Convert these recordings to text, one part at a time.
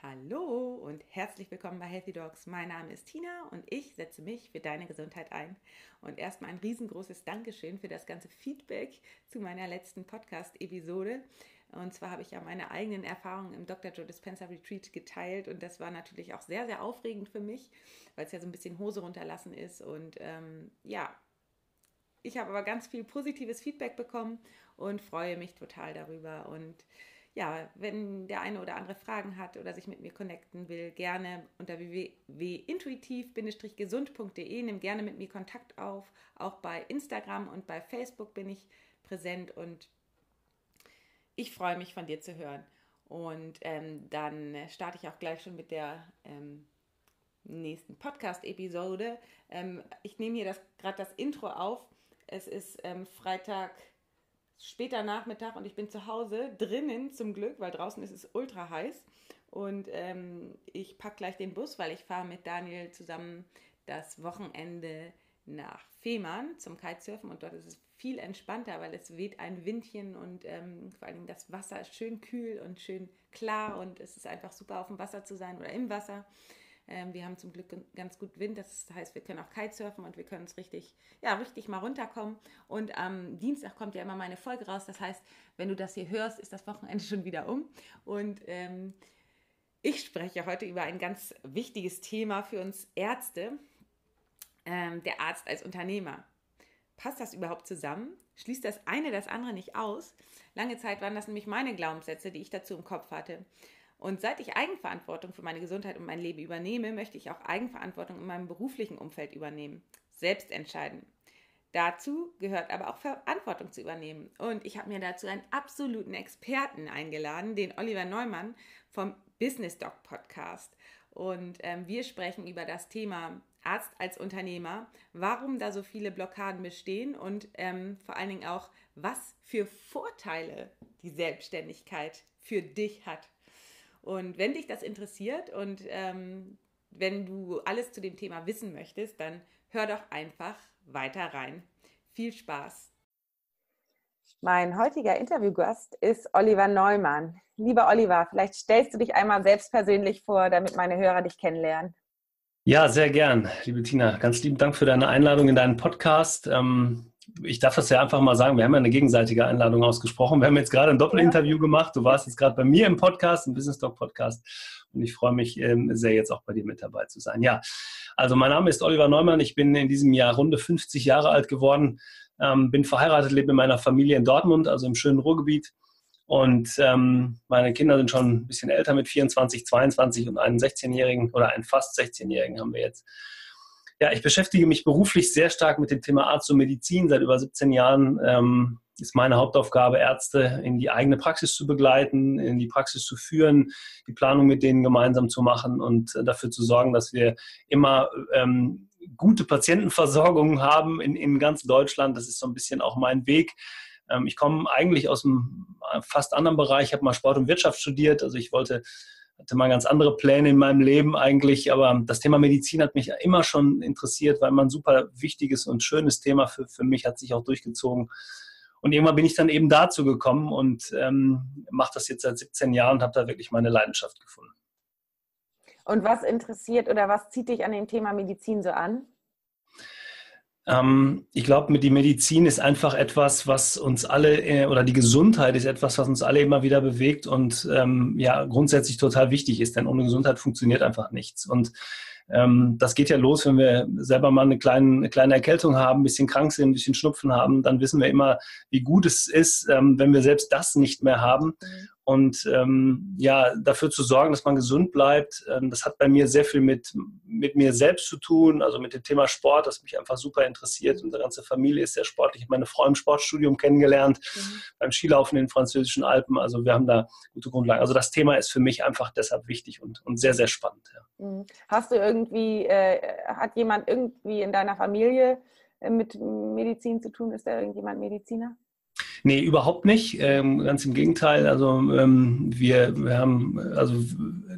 Hallo und herzlich willkommen bei Healthy Dogs. Mein Name ist Tina und ich setze mich für deine Gesundheit ein. Und erstmal ein riesengroßes Dankeschön für das ganze Feedback zu meiner letzten Podcast-Episode. Und zwar habe ich ja meine eigenen Erfahrungen im Dr. Joe Dispenza Retreat geteilt und das war natürlich auch sehr, sehr aufregend für mich, weil es ja so ein bisschen Hose runterlassen ist. Und ähm, ja, ich habe aber ganz viel positives Feedback bekommen und freue mich total darüber. Und ja, wenn der eine oder andere Fragen hat oder sich mit mir connecten will, gerne unter www.intuitiv-gesund.de. Nimm gerne mit mir Kontakt auf. Auch bei Instagram und bei Facebook bin ich präsent und ich freue mich von dir zu hören. Und ähm, dann starte ich auch gleich schon mit der ähm, nächsten Podcast-Episode. Ähm, ich nehme hier gerade das Intro auf. Es ist ähm, Freitag später Nachmittag und ich bin zu Hause, drinnen zum Glück, weil draußen ist es ultra heiß. Und ähm, ich packe gleich den Bus, weil ich fahre mit Daniel zusammen das Wochenende nach Fehmarn zum Kitesurfen und dort ist es viel entspannter, weil es weht ein Windchen und ähm, vor allem das Wasser ist schön kühl und schön klar und es ist einfach super auf dem Wasser zu sein oder im Wasser. Ähm, wir haben zum Glück ganz gut Wind, das heißt, wir können auch Kitesurfen und wir können es richtig, ja, richtig mal runterkommen. Und am Dienstag kommt ja immer meine Folge raus. Das heißt, wenn du das hier hörst, ist das Wochenende schon wieder um. Und ähm, ich spreche heute über ein ganz wichtiges Thema für uns Ärzte, ähm, der Arzt als Unternehmer. Passt das überhaupt zusammen? Schließt das eine das andere nicht aus? Lange Zeit waren das nämlich meine Glaubenssätze, die ich dazu im Kopf hatte. Und seit ich Eigenverantwortung für meine Gesundheit und mein Leben übernehme, möchte ich auch Eigenverantwortung in meinem beruflichen Umfeld übernehmen. Selbst entscheiden. Dazu gehört aber auch Verantwortung zu übernehmen. Und ich habe mir dazu einen absoluten Experten eingeladen, den Oliver Neumann vom Business Doc Podcast. Und ähm, wir sprechen über das Thema Arzt als Unternehmer, warum da so viele Blockaden bestehen und ähm, vor allen Dingen auch, was für Vorteile die Selbstständigkeit für dich hat. Und wenn dich das interessiert und ähm, wenn du alles zu dem Thema wissen möchtest, dann hör doch einfach weiter rein. Viel Spaß! Mein heutiger Interviewgast ist Oliver Neumann. Lieber Oliver, vielleicht stellst du dich einmal selbst persönlich vor, damit meine Hörer dich kennenlernen. Ja, sehr gern, liebe Tina. Ganz lieben Dank für deine Einladung in deinen Podcast. Ähm, ich darf das ja einfach mal sagen, wir haben ja eine gegenseitige Einladung ausgesprochen. Wir haben jetzt gerade ein Doppelinterview ja. gemacht. Du warst jetzt gerade bei mir im Podcast, im Business Talk Podcast. Und ich freue mich ähm, sehr, jetzt auch bei dir mit dabei zu sein. Ja, also mein Name ist Oliver Neumann. Ich bin in diesem Jahr runde 50 Jahre alt geworden, ähm, bin verheiratet, lebe mit meiner Familie in Dortmund, also im schönen Ruhrgebiet. Und ähm, meine Kinder sind schon ein bisschen älter mit 24, 22 und einen 16-Jährigen oder einen fast 16-Jährigen haben wir jetzt. Ja, ich beschäftige mich beruflich sehr stark mit dem Thema Arzt und Medizin. Seit über 17 Jahren ähm, ist meine Hauptaufgabe, Ärzte in die eigene Praxis zu begleiten, in die Praxis zu führen, die Planung mit denen gemeinsam zu machen und äh, dafür zu sorgen, dass wir immer ähm, gute Patientenversorgung haben in, in ganz Deutschland. Das ist so ein bisschen auch mein Weg. Ähm, ich komme eigentlich aus einem äh, fast anderen Bereich. Ich habe mal Sport und Wirtschaft studiert. Also ich wollte hatte mal ganz andere Pläne in meinem Leben eigentlich, aber das Thema Medizin hat mich immer schon interessiert, weil man ein super wichtiges und schönes Thema für, für mich hat sich auch durchgezogen. Und irgendwann bin ich dann eben dazu gekommen und ähm, mache das jetzt seit 17 Jahren und habe da wirklich meine Leidenschaft gefunden. Und was interessiert oder was zieht dich an dem Thema Medizin so an? Ähm, ich glaube, die Medizin ist einfach etwas, was uns alle, äh, oder die Gesundheit ist etwas, was uns alle immer wieder bewegt und ähm, ja, grundsätzlich total wichtig ist, denn ohne Gesundheit funktioniert einfach nichts. Und ähm, das geht ja los, wenn wir selber mal eine kleine, eine kleine Erkältung haben, ein bisschen krank sind, ein bisschen Schnupfen haben, dann wissen wir immer, wie gut es ist, ähm, wenn wir selbst das nicht mehr haben. Und ähm, ja, dafür zu sorgen, dass man gesund bleibt. Ähm, das hat bei mir sehr viel mit, mit mir selbst zu tun, also mit dem Thema Sport, das mich einfach super interessiert. Unsere ganze Familie ist sehr sportlich. Ich habe meine Frau im Sportstudium kennengelernt, mhm. beim Skilaufen in den französischen Alpen. Also wir haben da gute Grundlagen. Also das Thema ist für mich einfach deshalb wichtig und, und sehr, sehr spannend. Ja. Mhm. Hast du irgendwie, äh, hat jemand irgendwie in deiner Familie äh, mit Medizin zu tun? Ist da irgendjemand Mediziner? Nee, überhaupt nicht. Ähm, ganz im Gegenteil. Also ähm, wir, wir haben also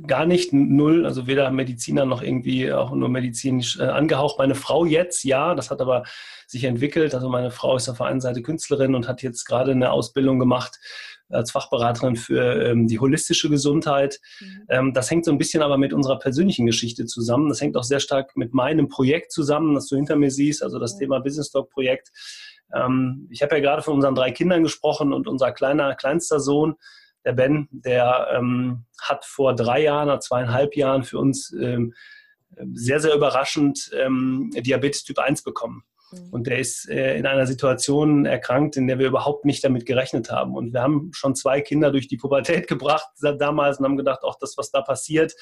gar nicht null, also weder Mediziner noch irgendwie auch nur medizinisch äh, angehaucht. Meine Frau jetzt, ja, das hat aber sich entwickelt. Also meine Frau ist auf der einen Seite Künstlerin und hat jetzt gerade eine Ausbildung gemacht als Fachberaterin für ähm, die holistische Gesundheit. Mhm. Ähm, das hängt so ein bisschen aber mit unserer persönlichen Geschichte zusammen. Das hängt auch sehr stark mit meinem Projekt zusammen, das du hinter mir siehst, also das mhm. Thema Business Talk Projekt. Ähm, ich habe ja gerade von unseren drei Kindern gesprochen und unser kleiner, kleinster Sohn, der Ben, der ähm, hat vor drei Jahren oder zweieinhalb Jahren für uns ähm, sehr, sehr überraschend ähm, Diabetes Typ 1 bekommen. Mhm. Und der ist äh, in einer Situation erkrankt, in der wir überhaupt nicht damit gerechnet haben. Und wir haben schon zwei Kinder durch die Pubertät gebracht damals und haben gedacht, auch das, was da passiert,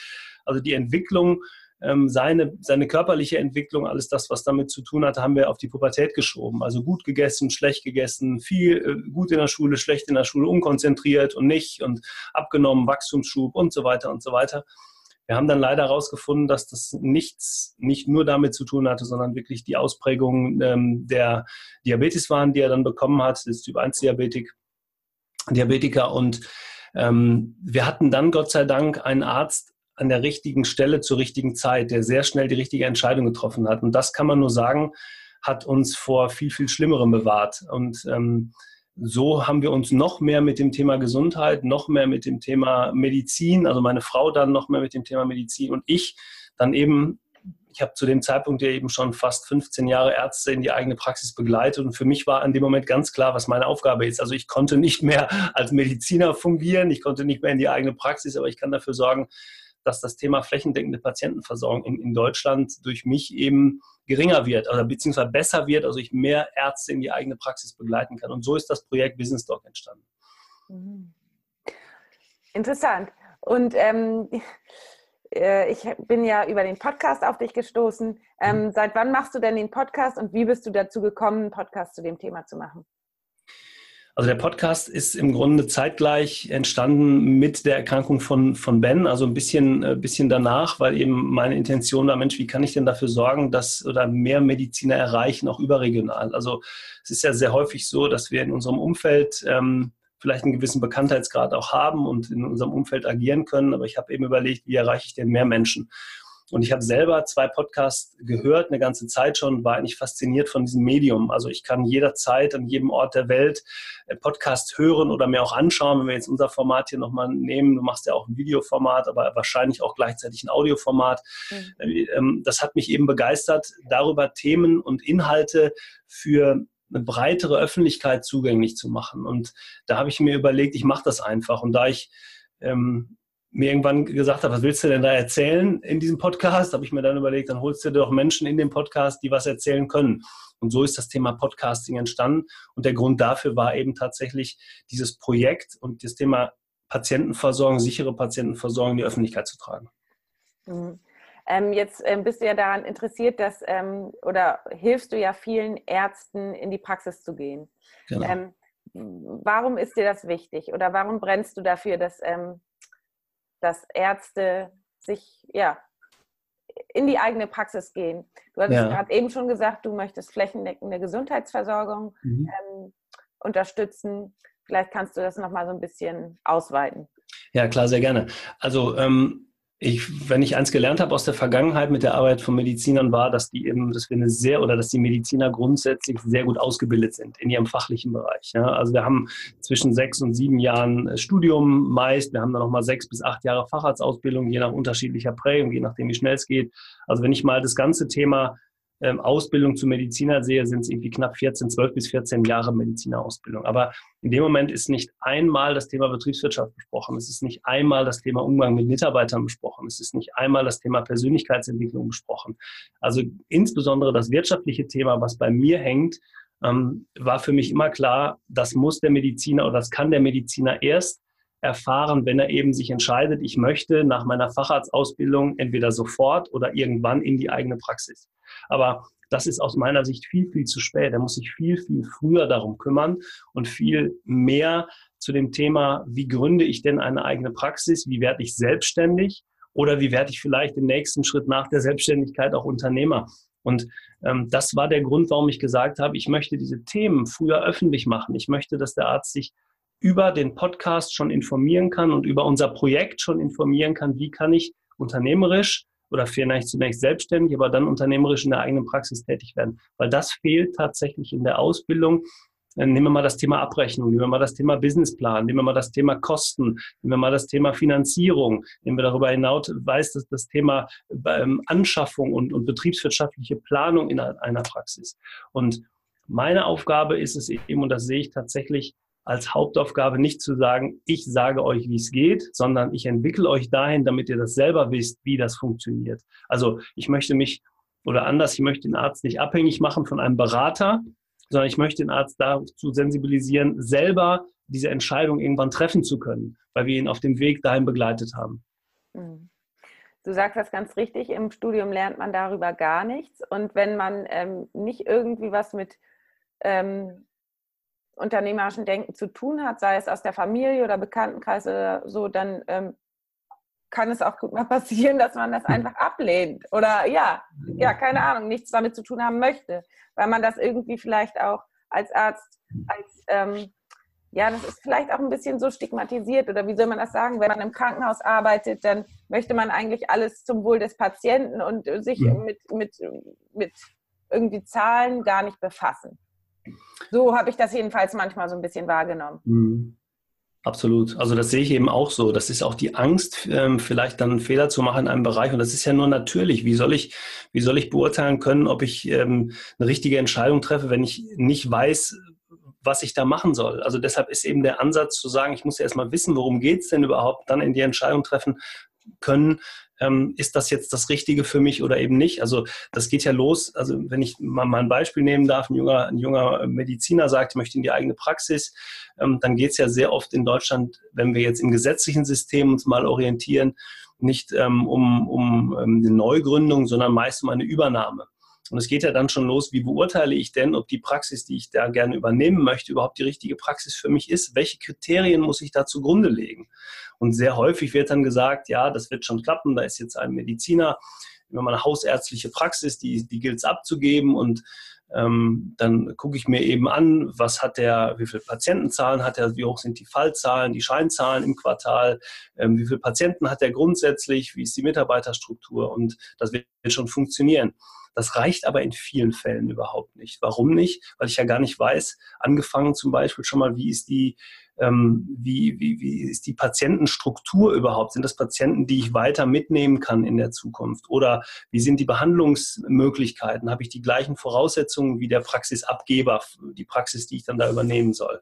also die Entwicklung, ähm, seine, seine körperliche Entwicklung, alles das, was damit zu tun hatte, haben wir auf die Pubertät geschoben. Also gut gegessen, schlecht gegessen, viel äh, gut in der Schule, schlecht in der Schule, unkonzentriert und nicht und abgenommen, Wachstumsschub und so weiter und so weiter. Wir haben dann leider herausgefunden, dass das nichts, nicht nur damit zu tun hatte, sondern wirklich die Ausprägung ähm, der Diabetes waren, die er dann bekommen hat, das Typ 1 Diabetik, Diabetiker. Und ähm, wir hatten dann Gott sei Dank einen Arzt an der richtigen Stelle zur richtigen Zeit, der sehr schnell die richtige Entscheidung getroffen hat. Und das kann man nur sagen, hat uns vor viel, viel Schlimmerem bewahrt. Und ähm, so haben wir uns noch mehr mit dem Thema Gesundheit, noch mehr mit dem Thema Medizin, also meine Frau dann noch mehr mit dem Thema Medizin und ich dann eben, ich habe zu dem Zeitpunkt ja eben schon fast 15 Jahre Ärzte in die eigene Praxis begleitet und für mich war an dem Moment ganz klar, was meine Aufgabe ist. Also ich konnte nicht mehr als Mediziner fungieren, ich konnte nicht mehr in die eigene Praxis, aber ich kann dafür sorgen, dass das Thema flächendeckende Patientenversorgung in, in Deutschland durch mich eben geringer wird oder beziehungsweise besser wird, also ich mehr Ärzte in die eigene Praxis begleiten kann. Und so ist das Projekt Business Doc entstanden. Mhm. Interessant. Und ähm, äh, ich bin ja über den Podcast auf dich gestoßen. Ähm, mhm. Seit wann machst du denn den Podcast und wie bist du dazu gekommen, einen Podcast zu dem Thema zu machen? Also der Podcast ist im Grunde zeitgleich entstanden mit der Erkrankung von, von Ben, also ein bisschen, äh, bisschen danach, weil eben meine Intention war, Mensch, wie kann ich denn dafür sorgen, dass oder mehr Mediziner erreichen, auch überregional. Also es ist ja sehr häufig so, dass wir in unserem Umfeld ähm, vielleicht einen gewissen Bekanntheitsgrad auch haben und in unserem Umfeld agieren können, aber ich habe eben überlegt, wie erreiche ich denn mehr Menschen? Und ich habe selber zwei Podcasts gehört, eine ganze Zeit schon, war eigentlich fasziniert von diesem Medium. Also ich kann jederzeit an jedem Ort der Welt äh, Podcasts hören oder mir auch anschauen, wenn wir jetzt unser Format hier nochmal nehmen. Du machst ja auch ein Videoformat, aber wahrscheinlich auch gleichzeitig ein Audioformat. Mhm. Äh, ähm, das hat mich eben begeistert, darüber Themen und Inhalte für eine breitere Öffentlichkeit zugänglich zu machen. Und da habe ich mir überlegt, ich mache das einfach. Und da ich ähm, mir irgendwann gesagt habe, was willst du denn da erzählen in diesem Podcast, habe ich mir dann überlegt, dann holst du dir doch Menschen in den Podcast, die was erzählen können. Und so ist das Thema Podcasting entstanden. Und der Grund dafür war eben tatsächlich dieses Projekt und das Thema Patientenversorgung, sichere Patientenversorgung in die Öffentlichkeit zu tragen. Mhm. Ähm, jetzt ähm, bist du ja daran interessiert, dass ähm, oder hilfst du ja vielen Ärzten in die Praxis zu gehen. Genau. Ähm, warum ist dir das wichtig oder warum brennst du dafür, dass ähm, dass Ärzte sich ja in die eigene Praxis gehen. Du hast ja. gerade eben schon gesagt, du möchtest flächendeckende Gesundheitsversorgung mhm. ähm, unterstützen. Vielleicht kannst du das nochmal so ein bisschen ausweiten. Ja, klar, sehr gerne. Also ähm, ich, wenn ich eins gelernt habe aus der Vergangenheit mit der Arbeit von Medizinern, war, dass die eben, dass wir eine sehr oder dass die Mediziner grundsätzlich sehr gut ausgebildet sind in ihrem fachlichen Bereich. Ja. Also wir haben zwischen sechs und sieben Jahren äh, Studium meist, wir haben dann nochmal sechs bis acht Jahre Facharztausbildung, je nach unterschiedlicher Prägung, je nachdem, wie schnell es geht. Also wenn ich mal das ganze Thema ähm, Ausbildung zum Mediziner sehe, sind es irgendwie knapp 14, 12 bis 14 Jahre Medizinerausbildung. Aber in dem Moment ist nicht einmal das Thema Betriebswirtschaft besprochen. Es ist nicht einmal das Thema Umgang mit Mitarbeitern besprochen. Es ist nicht einmal das Thema Persönlichkeitsentwicklung besprochen. Also insbesondere das wirtschaftliche Thema, was bei mir hängt, ähm, war für mich immer klar, das muss der Mediziner oder das kann der Mediziner erst erfahren, wenn er eben sich entscheidet, ich möchte nach meiner Facharztausbildung entweder sofort oder irgendwann in die eigene Praxis. Aber das ist aus meiner Sicht viel, viel zu spät. Er muss sich viel, viel früher darum kümmern und viel mehr zu dem Thema, wie gründe ich denn eine eigene Praxis, wie werde ich selbstständig oder wie werde ich vielleicht im nächsten Schritt nach der Selbstständigkeit auch Unternehmer. Und ähm, das war der Grund, warum ich gesagt habe, ich möchte diese Themen früher öffentlich machen. Ich möchte, dass der Arzt sich über den Podcast schon informieren kann und über unser Projekt schon informieren kann, wie kann ich unternehmerisch oder vielleicht zunächst selbstständig, aber dann unternehmerisch in der eigenen Praxis tätig werden. Weil das fehlt tatsächlich in der Ausbildung. Äh, nehmen wir mal das Thema Abrechnung, nehmen wir mal das Thema Businessplan, nehmen wir mal das Thema Kosten, nehmen wir mal das Thema Finanzierung, nehmen wir darüber hinaus weiß, dass das Thema ähm, Anschaffung und, und betriebswirtschaftliche Planung in einer Praxis. Und meine Aufgabe ist es eben, und das sehe ich tatsächlich als Hauptaufgabe, nicht zu sagen, ich sage euch, wie es geht, sondern ich entwickle euch dahin, damit ihr das selber wisst, wie das funktioniert. Also ich möchte mich oder anders, ich möchte den Arzt nicht abhängig machen von einem Berater, sondern ich möchte den Arzt dazu sensibilisieren, selber diese Entscheidung irgendwann treffen zu können, weil wir ihn auf dem Weg dahin begleitet haben. Mhm. Du sagst das ganz richtig, im Studium lernt man darüber gar nichts. Und wenn man ähm, nicht irgendwie was mit ähm, unternehmerischen Denken zu tun hat, sei es aus der Familie oder Bekanntenkreis oder so, dann ähm, kann es auch gut mal passieren, dass man das einfach ablehnt oder ja, ja, keine Ahnung, nichts damit zu tun haben möchte, weil man das irgendwie vielleicht auch als Arzt, als ähm, ja, das ist vielleicht auch ein bisschen so stigmatisiert oder wie soll man das sagen? Wenn man im Krankenhaus arbeitet, dann möchte man eigentlich alles zum Wohl des Patienten und sich ja. mit, mit, mit irgendwie Zahlen gar nicht befassen. So habe ich das jedenfalls manchmal so ein bisschen wahrgenommen. Mhm. Absolut. Also das sehe ich eben auch so. Das ist auch die Angst, ähm, vielleicht dann einen Fehler zu machen in einem Bereich. Und das ist ja nur natürlich. Wie soll ich, wie soll ich beurteilen können, ob ich ähm, eine richtige Entscheidung treffe, wenn ich nicht weiß, was ich da machen soll. Also deshalb ist eben der Ansatz zu sagen, ich muss erst mal wissen, worum geht es denn überhaupt, dann in die Entscheidung treffen können, ähm, ist das jetzt das Richtige für mich oder eben nicht? Also das geht ja los, also wenn ich mal, mal ein Beispiel nehmen darf, ein junger, ein junger Mediziner sagt, ich möchte in die eigene Praxis, ähm, dann geht es ja sehr oft in Deutschland, wenn wir jetzt im gesetzlichen System uns mal orientieren, nicht ähm, um, um ähm, eine Neugründung, sondern meist um eine Übernahme. Und es geht ja dann schon los, wie beurteile ich denn, ob die Praxis, die ich da gerne übernehmen möchte, überhaupt die richtige Praxis für mich ist? Welche Kriterien muss ich da zugrunde legen? Und sehr häufig wird dann gesagt, ja, das wird schon klappen, da ist jetzt ein Mediziner, wenn man eine hausärztliche Praxis, die, die gilt es abzugeben und ähm, dann gucke ich mir eben an, was hat der, wie viele Patientenzahlen hat er, wie hoch sind die Fallzahlen, die Scheinzahlen im Quartal, ähm, wie viele Patienten hat er grundsätzlich, wie ist die Mitarbeiterstruktur und das wird schon funktionieren. Das reicht aber in vielen Fällen überhaupt nicht. Warum nicht? Weil ich ja gar nicht weiß, angefangen zum Beispiel schon mal, wie ist die, ähm, wie, wie, wie ist die Patientenstruktur überhaupt? Sind das Patienten, die ich weiter mitnehmen kann in der Zukunft? Oder wie sind die Behandlungsmöglichkeiten? Habe ich die gleichen Voraussetzungen wie der Praxisabgeber, die Praxis, die ich dann da übernehmen soll?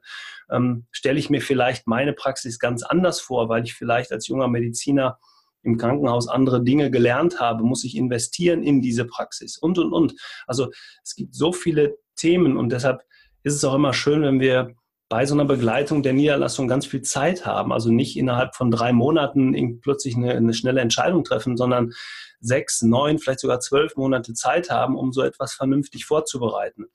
Ähm, stelle ich mir vielleicht meine Praxis ganz anders vor, weil ich vielleicht als junger Mediziner im Krankenhaus andere Dinge gelernt habe, muss ich investieren in diese Praxis und, und, und. Also es gibt so viele Themen und deshalb ist es auch immer schön, wenn wir bei so einer Begleitung der Niederlassung ganz viel Zeit haben. Also nicht innerhalb von drei Monaten plötzlich eine, eine schnelle Entscheidung treffen, sondern sechs, neun, vielleicht sogar zwölf Monate Zeit haben, um so etwas vernünftig vorzubereiten.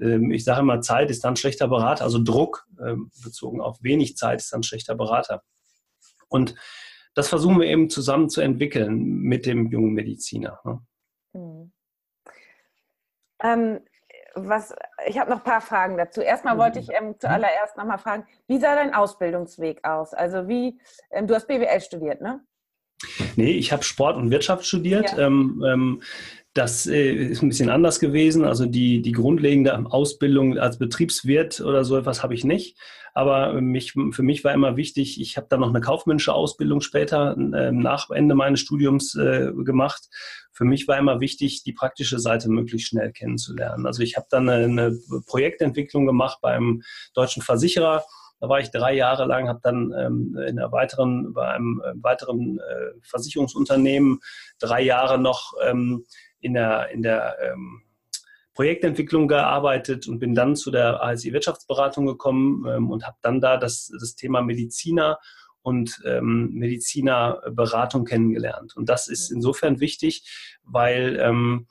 Ähm, ich sage immer, Zeit ist dann schlechter Berater, also Druck ähm, bezogen auf wenig Zeit ist dann schlechter Berater. Und das versuchen wir eben zusammen zu entwickeln mit dem jungen Mediziner. Ne? Mhm. Ähm, was, ich habe noch ein paar Fragen dazu. Erstmal wollte ich ähm, zuallererst nochmal fragen, wie sah dein Ausbildungsweg aus? Also wie, ähm, du hast BWL studiert, ne? Nee, ich habe Sport und Wirtschaft studiert. Ja. Ähm, ähm das äh, ist ein bisschen anders gewesen. Also die, die grundlegende Ausbildung als Betriebswirt oder so etwas habe ich nicht. Aber mich, für mich war immer wichtig, ich habe dann noch eine kaufmännische Ausbildung später äh, nach Ende meines Studiums äh, gemacht. Für mich war immer wichtig, die praktische Seite möglichst schnell kennenzulernen. Also ich habe dann eine Projektentwicklung gemacht beim deutschen Versicherer. Da war ich drei Jahre lang, habe dann ähm, in einer weiteren, bei einem äh, weiteren äh, Versicherungsunternehmen drei Jahre noch ähm, in der, in der ähm, Projektentwicklung gearbeitet und bin dann zu der ASI Wirtschaftsberatung gekommen ähm, und habe dann da das, das Thema Mediziner und ähm, Medizinerberatung kennengelernt. Und das ist insofern wichtig, weil ähm,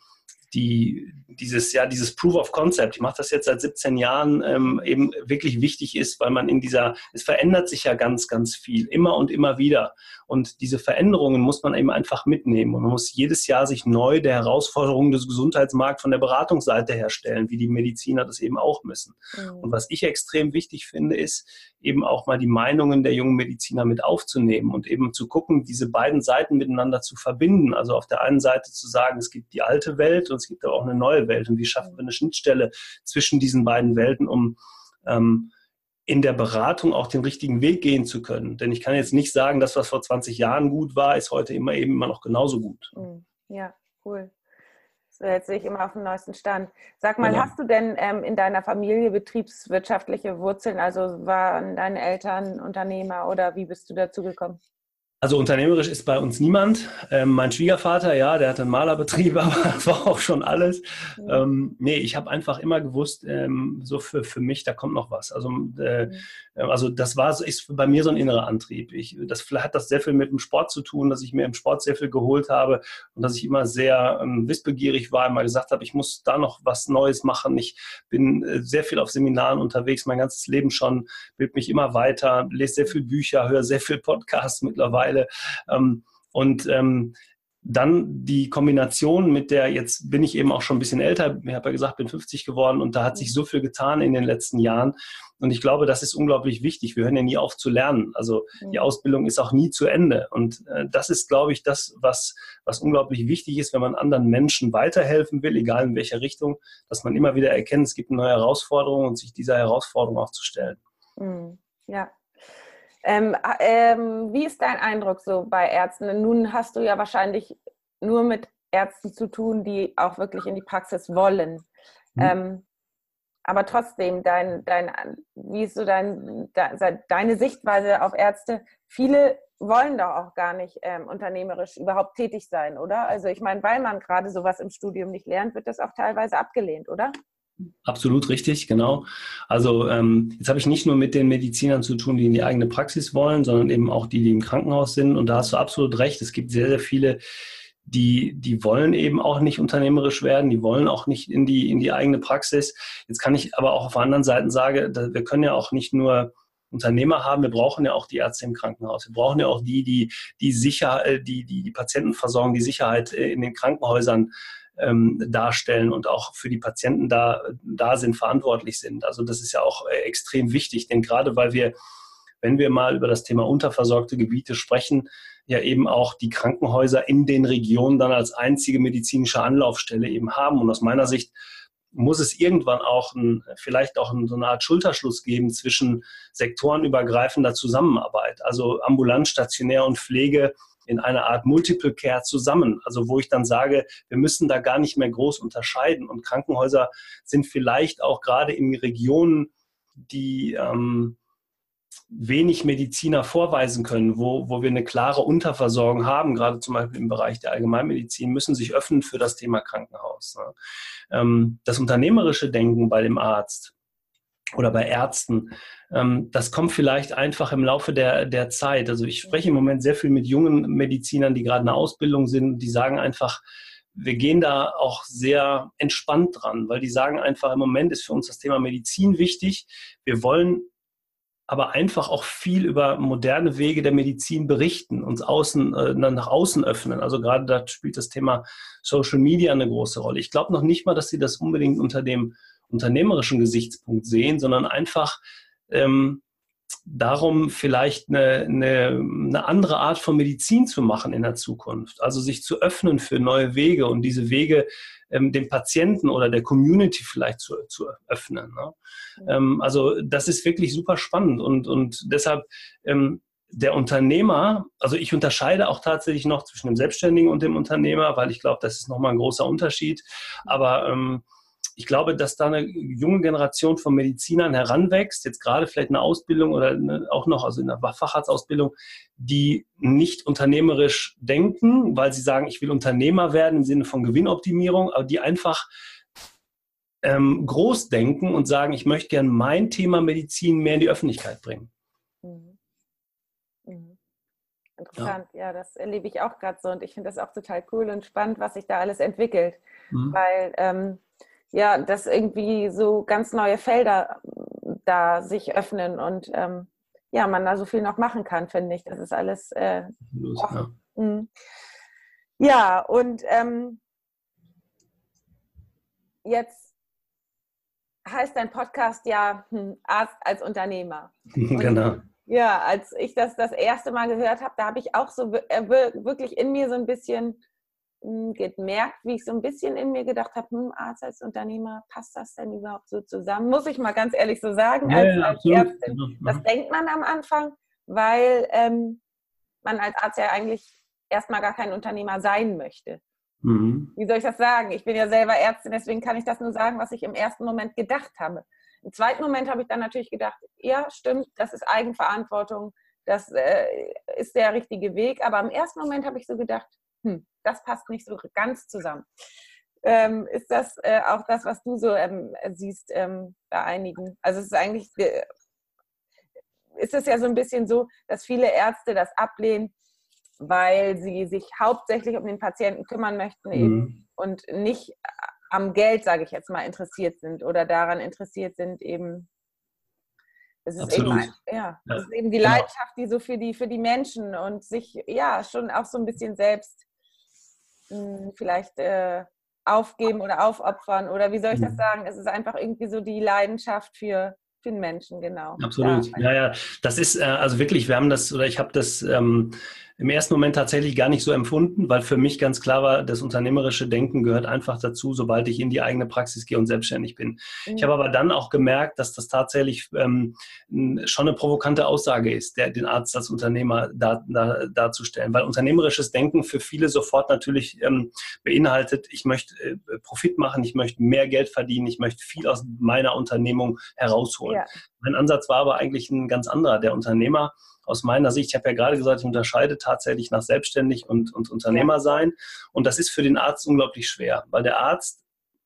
die, dieses, ja, dieses Proof of Concept, ich mache das jetzt seit 17 Jahren, ähm, eben wirklich wichtig ist, weil man in dieser, es verändert sich ja ganz, ganz viel, immer und immer wieder. Und diese Veränderungen muss man eben einfach mitnehmen. Und man muss jedes Jahr sich neu der Herausforderungen des Gesundheitsmarkts von der Beratungsseite herstellen, wie die Mediziner das eben auch müssen. Mhm. Und was ich extrem wichtig finde, ist eben auch mal die Meinungen der jungen Mediziner mit aufzunehmen und eben zu gucken, diese beiden Seiten miteinander zu verbinden. Also auf der einen Seite zu sagen, es gibt die alte Welt und es gibt aber auch eine neue Welt. Und wie schaffen wir eine Schnittstelle zwischen diesen beiden Welten, um ähm, in der Beratung auch den richtigen Weg gehen zu können. Denn ich kann jetzt nicht sagen, dass was vor 20 Jahren gut war, ist heute immer eben immer noch genauso gut. Mhm. Ja, cool. So, jetzt sehe ich immer auf dem neuesten Stand. Sag mal, genau. hast du denn ähm, in deiner Familie betriebswirtschaftliche Wurzeln? Also waren deine Eltern Unternehmer oder wie bist du dazu gekommen? Also unternehmerisch ist bei uns niemand. Ähm, mein Schwiegervater, ja, der hat einen Malerbetrieb, aber das war auch schon alles. Mhm. Ähm, nee, ich habe einfach immer gewusst, ähm, so für, für mich, da kommt noch was. Also, äh, mhm. also das war ist bei mir so ein innerer Antrieb. Ich, das hat das sehr viel mit dem Sport zu tun, dass ich mir im Sport sehr viel geholt habe und dass ich immer sehr ähm, wissbegierig war, immer gesagt habe, ich muss da noch was Neues machen. Ich bin äh, sehr viel auf Seminaren unterwegs, mein ganzes Leben schon, bild mich immer weiter, lese sehr viel Bücher, höre sehr viel Podcasts mittlerweile mittlerweile. Ähm, und ähm, dann die Kombination mit der, jetzt bin ich eben auch schon ein bisschen älter, ich habe ja gesagt, bin 50 geworden und da hat sich so viel getan in den letzten Jahren. Und ich glaube, das ist unglaublich wichtig. Wir hören ja nie auf zu lernen. Also die Ausbildung ist auch nie zu Ende. Und äh, das ist, glaube ich, das, was, was unglaublich wichtig ist, wenn man anderen Menschen weiterhelfen will, egal in welcher Richtung, dass man immer wieder erkennt, es gibt eine neue Herausforderung und sich dieser Herausforderung auch zu stellen. Mhm. Ja, ähm, ähm, wie ist dein Eindruck so bei Ärzten? Nun hast du ja wahrscheinlich nur mit Ärzten zu tun, die auch wirklich in die Praxis wollen. Mhm. Ähm, aber trotzdem, dein, dein, wie ist so dein, deine Sichtweise auf Ärzte? Viele wollen doch auch gar nicht ähm, unternehmerisch überhaupt tätig sein, oder? Also ich meine, weil man gerade sowas im Studium nicht lernt, wird das auch teilweise abgelehnt, oder? Absolut richtig, genau. Also ähm, jetzt habe ich nicht nur mit den Medizinern zu tun, die in die eigene Praxis wollen, sondern eben auch die, die im Krankenhaus sind. Und da hast du absolut recht. Es gibt sehr, sehr viele, die, die wollen eben auch nicht unternehmerisch werden, die wollen auch nicht in die, in die eigene Praxis. Jetzt kann ich aber auch auf der anderen Seite sagen, wir können ja auch nicht nur Unternehmer haben, wir brauchen ja auch die Ärzte im Krankenhaus. Wir brauchen ja auch die, die die sicher, die, die, die Patientenversorgung, die Sicherheit äh, in den Krankenhäusern ähm, darstellen und auch für die Patienten da, da sind, verantwortlich sind. Also das ist ja auch äh, extrem wichtig, denn gerade weil wir, wenn wir mal über das Thema unterversorgte Gebiete sprechen, ja eben auch die Krankenhäuser in den Regionen dann als einzige medizinische Anlaufstelle eben haben. Und aus meiner Sicht muss es irgendwann auch ein, vielleicht auch so eine Art Schulterschluss geben zwischen sektorenübergreifender Zusammenarbeit, also ambulant, stationär und Pflege in einer Art Multiple Care zusammen. Also wo ich dann sage, wir müssen da gar nicht mehr groß unterscheiden. Und Krankenhäuser sind vielleicht auch gerade in Regionen, die ähm, wenig Mediziner vorweisen können, wo, wo wir eine klare Unterversorgung haben, gerade zum Beispiel im Bereich der Allgemeinmedizin, müssen sich öffnen für das Thema Krankenhaus. Ne? Ähm, das unternehmerische Denken bei dem Arzt oder bei Ärzten ähm, das kommt vielleicht einfach im Laufe der, der Zeit. Also ich spreche im Moment sehr viel mit jungen Medizinern, die gerade in der Ausbildung sind, die sagen einfach, wir gehen da auch sehr entspannt dran, weil die sagen einfach, im Moment ist für uns das Thema Medizin wichtig. Wir wollen aber einfach auch viel über moderne Wege der Medizin berichten, uns außen, äh, nach außen öffnen. Also gerade da spielt das Thema Social Media eine große Rolle. Ich glaube noch nicht mal, dass sie das unbedingt unter dem unternehmerischen Gesichtspunkt sehen, sondern einfach ähm, darum, vielleicht eine, eine, eine, andere Art von Medizin zu machen in der Zukunft. Also sich zu öffnen für neue Wege und diese Wege ähm, dem Patienten oder der Community vielleicht zu, zu öffnen. Ne? Ähm, also das ist wirklich super spannend und, und deshalb ähm, der Unternehmer, also ich unterscheide auch tatsächlich noch zwischen dem Selbstständigen und dem Unternehmer, weil ich glaube, das ist nochmal ein großer Unterschied. Aber ähm, ich glaube, dass da eine junge Generation von Medizinern heranwächst, jetzt gerade vielleicht eine Ausbildung oder eine, auch noch, also in der Facharztausbildung, die nicht unternehmerisch denken, weil sie sagen, ich will Unternehmer werden im Sinne von Gewinnoptimierung, aber die einfach ähm, groß denken und sagen, ich möchte gerne mein Thema Medizin mehr in die Öffentlichkeit bringen. Mhm. Mhm. Interessant, ja. ja. das erlebe ich auch gerade so und ich finde das auch total cool und spannend, was sich da alles entwickelt, mhm. weil ähm, ja, dass irgendwie so ganz neue Felder äh, da sich öffnen und ähm, ja, man da so viel noch machen kann, finde ich. Das ist alles. Äh, Los, ja. Hm. ja. und ähm, jetzt heißt dein Podcast ja hm, Arzt als Unternehmer. Und, genau. Ja, als ich das das erste Mal gehört habe, da habe ich auch so äh, wirklich in mir so ein bisschen hm, gemerkt, wie ich so ein bisschen in mir gedacht habe, hm, Arzt als Unternehmer, passt das denn überhaupt so zusammen? Muss ich mal ganz ehrlich so sagen, ja, als, ja, als Ärztin. Mhm. Das denkt man am Anfang, weil ähm, man als Arzt ja eigentlich erstmal gar kein Unternehmer sein möchte. Mhm. Wie soll ich das sagen? Ich bin ja selber Ärztin, deswegen kann ich das nur sagen, was ich im ersten Moment gedacht habe. Im zweiten Moment habe ich dann natürlich gedacht, ja, stimmt, das ist Eigenverantwortung, das äh, ist der richtige Weg. Aber im ersten Moment habe ich so gedacht, hm, das passt nicht so ganz zusammen. Ähm, ist das äh, auch das, was du so ähm, siehst ähm, bei einigen? Also es ist eigentlich, äh, ist es ja so ein bisschen so, dass viele Ärzte das ablehnen, weil sie sich hauptsächlich um den Patienten kümmern möchten mhm. und nicht am Geld, sage ich jetzt mal, interessiert sind oder daran interessiert sind, eben es ist, eben, ja, ja. ist eben die genau. Leidenschaft, die so für die, für die Menschen und sich ja schon auch so ein bisschen selbst mh, vielleicht äh, aufgeben oder aufopfern oder wie soll ich das mhm. sagen? Es ist einfach irgendwie so die Leidenschaft für, für den Menschen, genau. Absolut. Ja, ja. Das ist äh, also wirklich, wir haben das oder ich habe das ähm, im ersten Moment tatsächlich gar nicht so empfunden, weil für mich ganz klar war, das unternehmerische Denken gehört einfach dazu, sobald ich in die eigene Praxis gehe und selbstständig bin. Mhm. Ich habe aber dann auch gemerkt, dass das tatsächlich ähm, schon eine provokante Aussage ist, der, den Arzt als Unternehmer da, da, darzustellen, weil unternehmerisches Denken für viele sofort natürlich ähm, beinhaltet, ich möchte äh, Profit machen, ich möchte mehr Geld verdienen, ich möchte viel aus meiner Unternehmung herausholen. Ja. Mein Ansatz war aber eigentlich ein ganz anderer. Der Unternehmer aus meiner Sicht, ich habe ja gerade gesagt, ich unterscheide tatsächlich nach selbstständig und, und Unternehmer sein. Und das ist für den Arzt unglaublich schwer, weil der Arzt,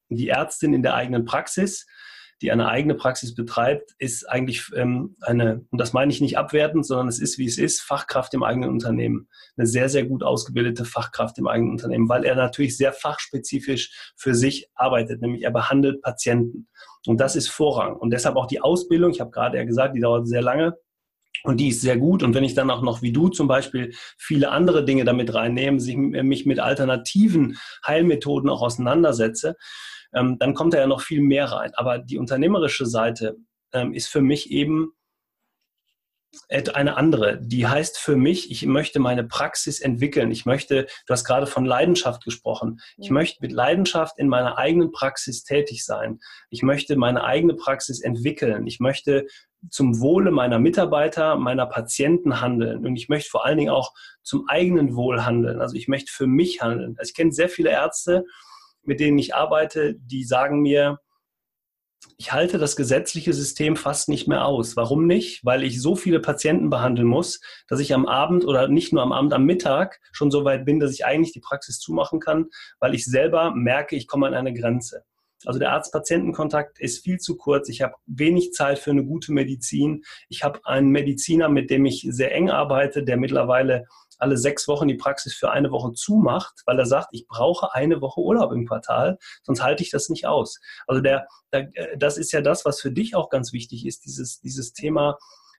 die Ärztin in der eigenen Praxis, die eine eigene Praxis betreibt, ist eigentlich ähm, eine, und das meine ich nicht abwertend, sondern es ist, wie es ist, Fachkraft im eigenen Unternehmen. Eine sehr, sehr gut ausgebildete Fachkraft im eigenen Unternehmen, weil er natürlich sehr fachspezifisch für sich arbeitet, nämlich er behandelt Patienten. Und das ist Vorrang. Und deshalb auch die Ausbildung, ich habe gerade ja gesagt, die dauert sehr lange, und die ist sehr gut. Und wenn ich dann auch noch wie du zum Beispiel viele andere Dinge damit reinnehme, sich, mich mit alternativen Heilmethoden auch auseinandersetze, ähm, dann kommt da ja noch viel mehr rein. Aber die unternehmerische Seite ähm, ist für mich eben eine andere. Die heißt für mich, ich möchte meine Praxis entwickeln. Ich möchte, du hast gerade von Leidenschaft gesprochen. Ich möchte mit Leidenschaft in meiner eigenen Praxis tätig sein. Ich möchte meine eigene Praxis entwickeln. Ich möchte zum Wohle meiner Mitarbeiter, meiner Patienten handeln. Und ich möchte vor allen Dingen auch zum eigenen Wohl handeln. Also ich möchte für mich handeln. Also ich kenne sehr viele Ärzte, mit denen ich arbeite, die sagen mir, ich halte das gesetzliche System fast nicht mehr aus. Warum nicht? Weil ich so viele Patienten behandeln muss, dass ich am Abend oder nicht nur am Abend, am Mittag schon so weit bin, dass ich eigentlich die Praxis zumachen kann, weil ich selber merke, ich komme an eine Grenze. Also der Arzt-Patienten-Kontakt ist viel zu kurz. Ich habe wenig Zeit für eine gute Medizin. Ich habe einen Mediziner, mit dem ich sehr eng arbeite, der mittlerweile alle sechs Wochen die Praxis für eine Woche zumacht, weil er sagt, ich brauche eine Woche Urlaub im Quartal, sonst halte ich das nicht aus. Also der, der das ist ja das, was für dich auch ganz wichtig ist, dieses, dieses Thema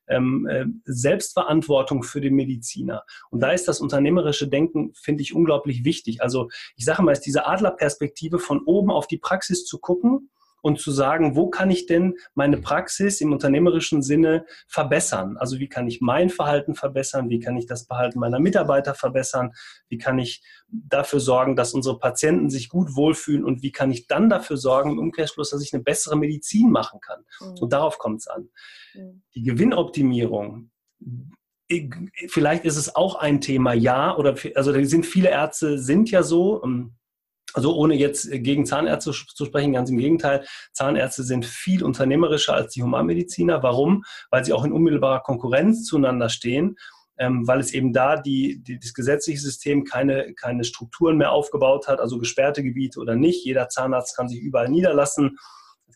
ähm, äh, Selbstverantwortung für den Mediziner. Und da ist das unternehmerische Denken, finde ich, unglaublich wichtig. Also ich sage mal, ist diese Adlerperspektive von oben auf die Praxis zu gucken und zu sagen, wo kann ich denn meine Praxis im unternehmerischen Sinne verbessern? Also wie kann ich mein Verhalten verbessern? Wie kann ich das Verhalten meiner Mitarbeiter verbessern? Wie kann ich dafür sorgen, dass unsere Patienten sich gut wohlfühlen? Und wie kann ich dann dafür sorgen, im Umkehrschluss, dass ich eine bessere Medizin machen kann? Mhm. Und darauf kommt es an. Mhm. Die Gewinnoptimierung vielleicht ist es auch ein Thema, ja, oder also da sind viele Ärzte sind ja so, ähm, also ohne jetzt gegen Zahnärzte zu sprechen, ganz im Gegenteil, Zahnärzte sind viel unternehmerischer als die Humanmediziner. Warum? Weil sie auch in unmittelbarer Konkurrenz zueinander stehen, ähm, weil es eben da die, die, das gesetzliche System keine, keine Strukturen mehr aufgebaut hat, also gesperrte Gebiete oder nicht. Jeder Zahnarzt kann sich überall niederlassen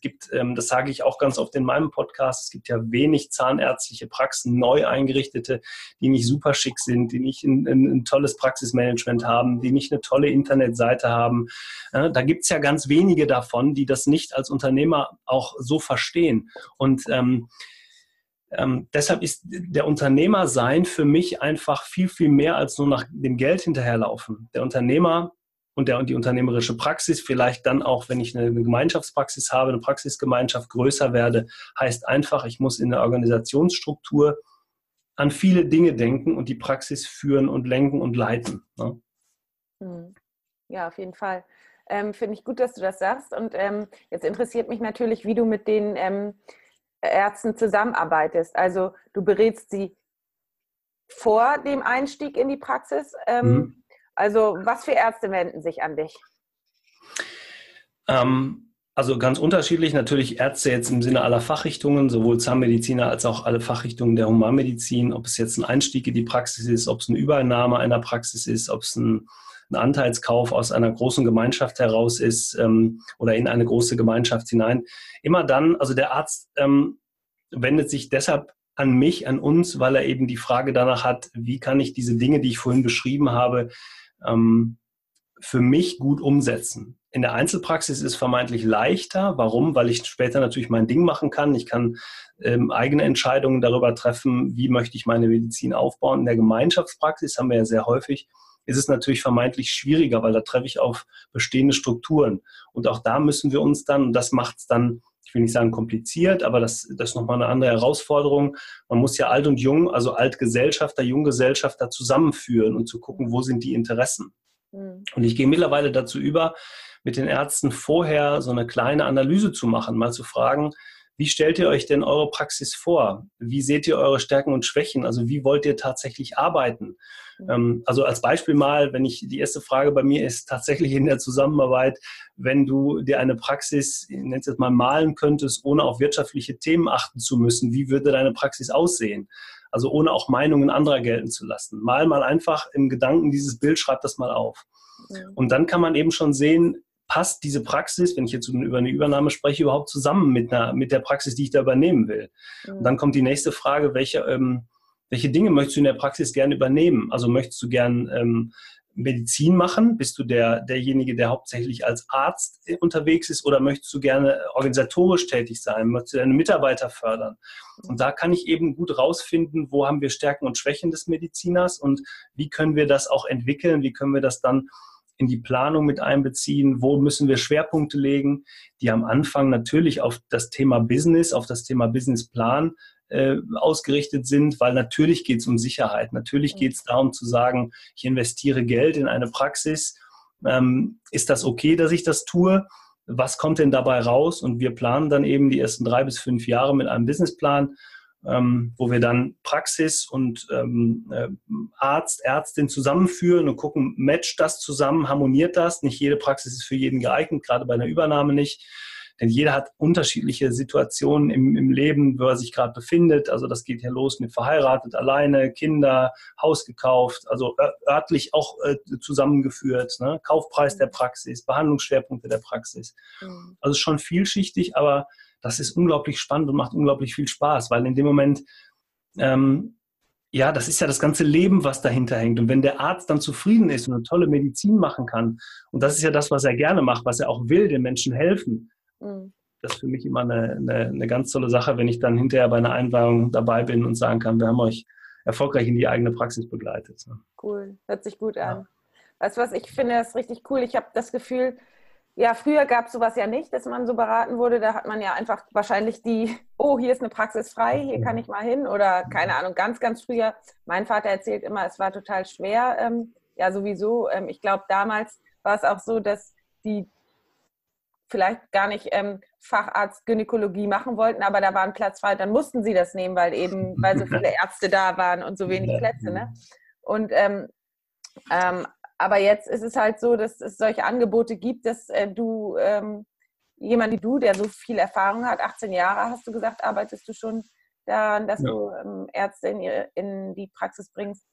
gibt, ähm, das sage ich auch ganz oft in meinem Podcast, es gibt ja wenig zahnärztliche Praxen, neu eingerichtete, die nicht super schick sind, die nicht ein, ein, ein tolles Praxismanagement haben, die nicht eine tolle Internetseite haben. Äh, da gibt es ja ganz wenige davon, die das nicht als Unternehmer auch so verstehen. Und ähm, ähm, deshalb ist der Unternehmer sein für mich einfach viel, viel mehr als nur nach dem Geld hinterherlaufen. Der Unternehmer und, der, und die unternehmerische Praxis, vielleicht dann auch, wenn ich eine Gemeinschaftspraxis habe, eine Praxisgemeinschaft größer werde, heißt einfach, ich muss in der Organisationsstruktur an viele Dinge denken und die Praxis führen und lenken und leiten. Ne? Hm. Ja, auf jeden Fall. Ähm, Finde ich gut, dass du das sagst. Und ähm, jetzt interessiert mich natürlich, wie du mit den ähm, Ärzten zusammenarbeitest. Also du berätst sie vor dem Einstieg in die Praxis. Ähm, mhm. Also was für Ärzte wenden sich an dich? Ähm, also ganz unterschiedlich. Natürlich Ärzte jetzt im Sinne aller Fachrichtungen, sowohl Zahnmediziner als auch alle Fachrichtungen der Humanmedizin. Ob es jetzt ein Einstieg in die Praxis ist, ob es eine Übernahme einer Praxis ist, ob es ein, ein Anteilskauf aus einer großen Gemeinschaft heraus ist ähm, oder in eine große Gemeinschaft hinein. Immer dann, also der Arzt ähm, wendet sich deshalb an mich, an uns, weil er eben die Frage danach hat, wie kann ich diese Dinge, die ich vorhin beschrieben habe, ähm, für mich gut umsetzen. In der Einzelpraxis ist es vermeintlich leichter. Warum? Weil ich später natürlich mein Ding machen kann. Ich kann ähm, eigene Entscheidungen darüber treffen, wie möchte ich meine Medizin aufbauen. In der Gemeinschaftspraxis haben wir ja sehr häufig, ist es natürlich vermeintlich schwieriger, weil da treffe ich auf bestehende Strukturen. Und auch da müssen wir uns dann, und das macht es dann, ich will nicht sagen kompliziert, aber das, das ist nochmal eine andere Herausforderung. Man muss ja alt und jung, also Altgesellschafter, Junggesellschafter zusammenführen und zu gucken, wo sind die Interessen. Mhm. Und ich gehe mittlerweile dazu über, mit den Ärzten vorher so eine kleine Analyse zu machen, mal zu fragen, wie stellt ihr euch denn eure Praxis vor? Wie seht ihr eure Stärken und Schwächen? Also wie wollt ihr tatsächlich arbeiten? Mhm. also als Beispiel mal, wenn ich die erste Frage bei mir ist tatsächlich in der Zusammenarbeit, wenn du dir eine Praxis, es jetzt mal malen könntest, ohne auf wirtschaftliche Themen achten zu müssen, wie würde deine Praxis aussehen? Also ohne auch Meinungen anderer gelten zu lassen. Mal mal einfach im Gedanken dieses Bild, schreib das mal auf. Mhm. Und dann kann man eben schon sehen, passt diese Praxis, wenn ich jetzt über eine Übernahme spreche, überhaupt zusammen mit, einer, mit der Praxis, die ich da übernehmen will? Mhm. Und dann kommt die nächste Frage, welche, ähm, welche Dinge möchtest du in der Praxis gerne übernehmen? Also möchtest du gern ähm, Medizin machen? Bist du der, derjenige, der hauptsächlich als Arzt unterwegs ist oder möchtest du gerne organisatorisch tätig sein? Möchtest du deine Mitarbeiter fördern? Und da kann ich eben gut rausfinden, wo haben wir Stärken und Schwächen des Mediziners und wie können wir das auch entwickeln? Wie können wir das dann in die Planung mit einbeziehen? Wo müssen wir Schwerpunkte legen, die am Anfang natürlich auf das Thema Business, auf das Thema Businessplan äh, ausgerichtet sind, weil natürlich geht es um Sicherheit. Natürlich geht es darum zu sagen, ich investiere Geld in eine Praxis. Ähm, ist das okay, dass ich das tue? Was kommt denn dabei raus? Und wir planen dann eben die ersten drei bis fünf Jahre mit einem Businessplan, ähm, wo wir dann Praxis und ähm, äh, Arzt, Ärztin zusammenführen und gucken, matcht das zusammen, harmoniert das? Nicht jede Praxis ist für jeden geeignet, gerade bei einer Übernahme nicht. Denn jeder hat unterschiedliche Situationen im, im Leben, wo er sich gerade befindet. Also das geht ja los mit verheiratet, alleine, Kinder, Haus gekauft, also örtlich auch äh, zusammengeführt. Ne? Kaufpreis der Praxis, Behandlungsschwerpunkte der Praxis. Mhm. Also schon vielschichtig, aber das ist unglaublich spannend und macht unglaublich viel Spaß, weil in dem Moment ähm, ja, das ist ja das ganze Leben, was dahinter hängt. Und wenn der Arzt dann zufrieden ist und eine tolle Medizin machen kann, und das ist ja das, was er gerne macht, was er auch will, den Menschen helfen, Mhm. Das ist für mich immer eine, eine, eine, ganz tolle Sache, wenn ich dann hinterher bei einer Einweihung dabei bin und sagen kann, wir haben euch erfolgreich in die eigene Praxis begleitet. Cool, hört sich gut an. Ja. Weißt du was, ich finde das richtig cool. Ich habe das Gefühl, ja, früher gab es sowas ja nicht, dass man so beraten wurde. Da hat man ja einfach wahrscheinlich die, oh, hier ist eine Praxis frei, hier kann ich mal hin. Oder keine Ahnung, ganz, ganz früher. Mein Vater erzählt immer, es war total schwer. Ähm, ja, sowieso. Ähm, ich glaube, damals war es auch so, dass die vielleicht gar nicht ähm, Facharzt Gynäkologie machen wollten, aber da war ein Platz frei, dann mussten sie das nehmen, weil eben, weil so viele Ärzte da waren und so wenig Plätze. Ne? Und ähm, ähm, aber jetzt ist es halt so, dass es solche Angebote gibt, dass äh, du ähm, jemand wie du, der so viel Erfahrung hat, 18 Jahre hast du gesagt, arbeitest du schon daran, dass ja. du ähm, Ärzte in, ihre, in die Praxis bringst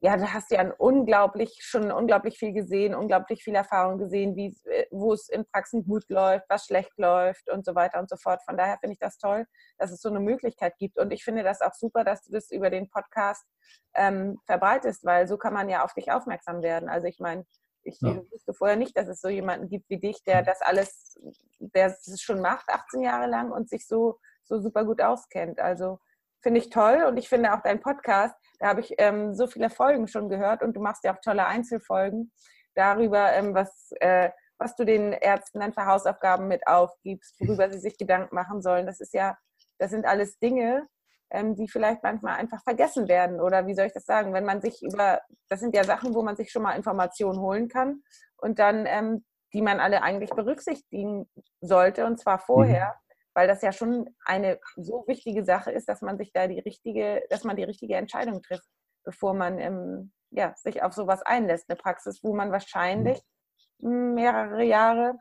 ja, da hast du ja ein unglaublich, schon unglaublich viel gesehen, unglaublich viel Erfahrung gesehen, wie, äh, wo es in Praxen gut läuft, was schlecht läuft und so weiter und so fort. Von daher finde ich das toll, dass es so eine Möglichkeit gibt. Und ich finde das auch super, dass du das über den Podcast ähm, verbreitest, weil so kann man ja auf dich aufmerksam werden. Also ich meine, ich ja. wusste vorher nicht, dass es so jemanden gibt wie dich, der das alles, der es schon macht, 18 Jahre lang und sich so, so super gut auskennt. Also finde ich toll und ich finde auch dein Podcast, da habe ich ähm, so viele Folgen schon gehört und du machst ja auch tolle Einzelfolgen darüber, ähm, was, äh, was du den Ärzten dann für Hausaufgaben mit aufgibst, worüber sie sich Gedanken machen sollen. Das ist ja, das sind alles Dinge, ähm, die vielleicht manchmal einfach vergessen werden. Oder wie soll ich das sagen? Wenn man sich über, das sind ja Sachen, wo man sich schon mal Informationen holen kann. und dann, ähm, die man alle eigentlich berücksichtigen sollte und zwar vorher, mhm. Weil das ja schon eine so wichtige Sache ist, dass man sich da die richtige, dass man die richtige Entscheidung trifft, bevor man ähm, ja, sich auf sowas einlässt. Eine Praxis, wo man wahrscheinlich mehrere Jahre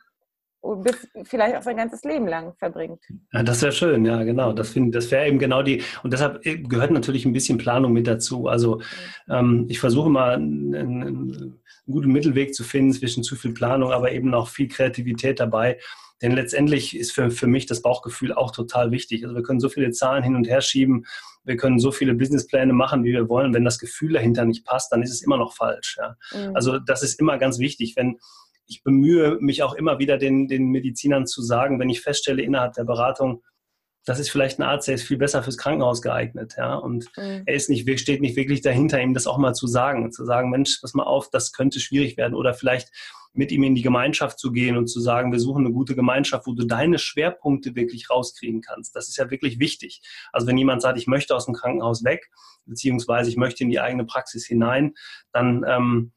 bis vielleicht auch sein ganzes Leben lang verbringt. Ja, das wäre schön, ja, genau. Das, das wäre eben genau die, und deshalb äh, gehört natürlich ein bisschen Planung mit dazu. Also ähm, ich versuche mal einen, einen, guten Mittelweg zu finden zwischen zu viel Planung, aber eben noch viel Kreativität dabei. Denn letztendlich ist für, für mich das Bauchgefühl auch total wichtig. Also wir können so viele Zahlen hin und her schieben, wir können so viele Businesspläne machen, wie wir wollen. Wenn das Gefühl dahinter nicht passt, dann ist es immer noch falsch. Ja? Mhm. Also das ist immer ganz wichtig. Wenn ich bemühe mich auch immer wieder den, den Medizinern zu sagen, wenn ich feststelle innerhalb der Beratung, das ist vielleicht ein Arzt, der ist viel besser fürs Krankenhaus geeignet, ja. Und mhm. er ist nicht, steht nicht wirklich dahinter, ihm das auch mal zu sagen, zu sagen, Mensch, pass mal auf, das könnte schwierig werden. Oder vielleicht mit ihm in die Gemeinschaft zu gehen und zu sagen, wir suchen eine gute Gemeinschaft, wo du deine Schwerpunkte wirklich rauskriegen kannst. Das ist ja wirklich wichtig. Also wenn jemand sagt, ich möchte aus dem Krankenhaus weg, beziehungsweise ich möchte in die eigene Praxis hinein, dann ähm,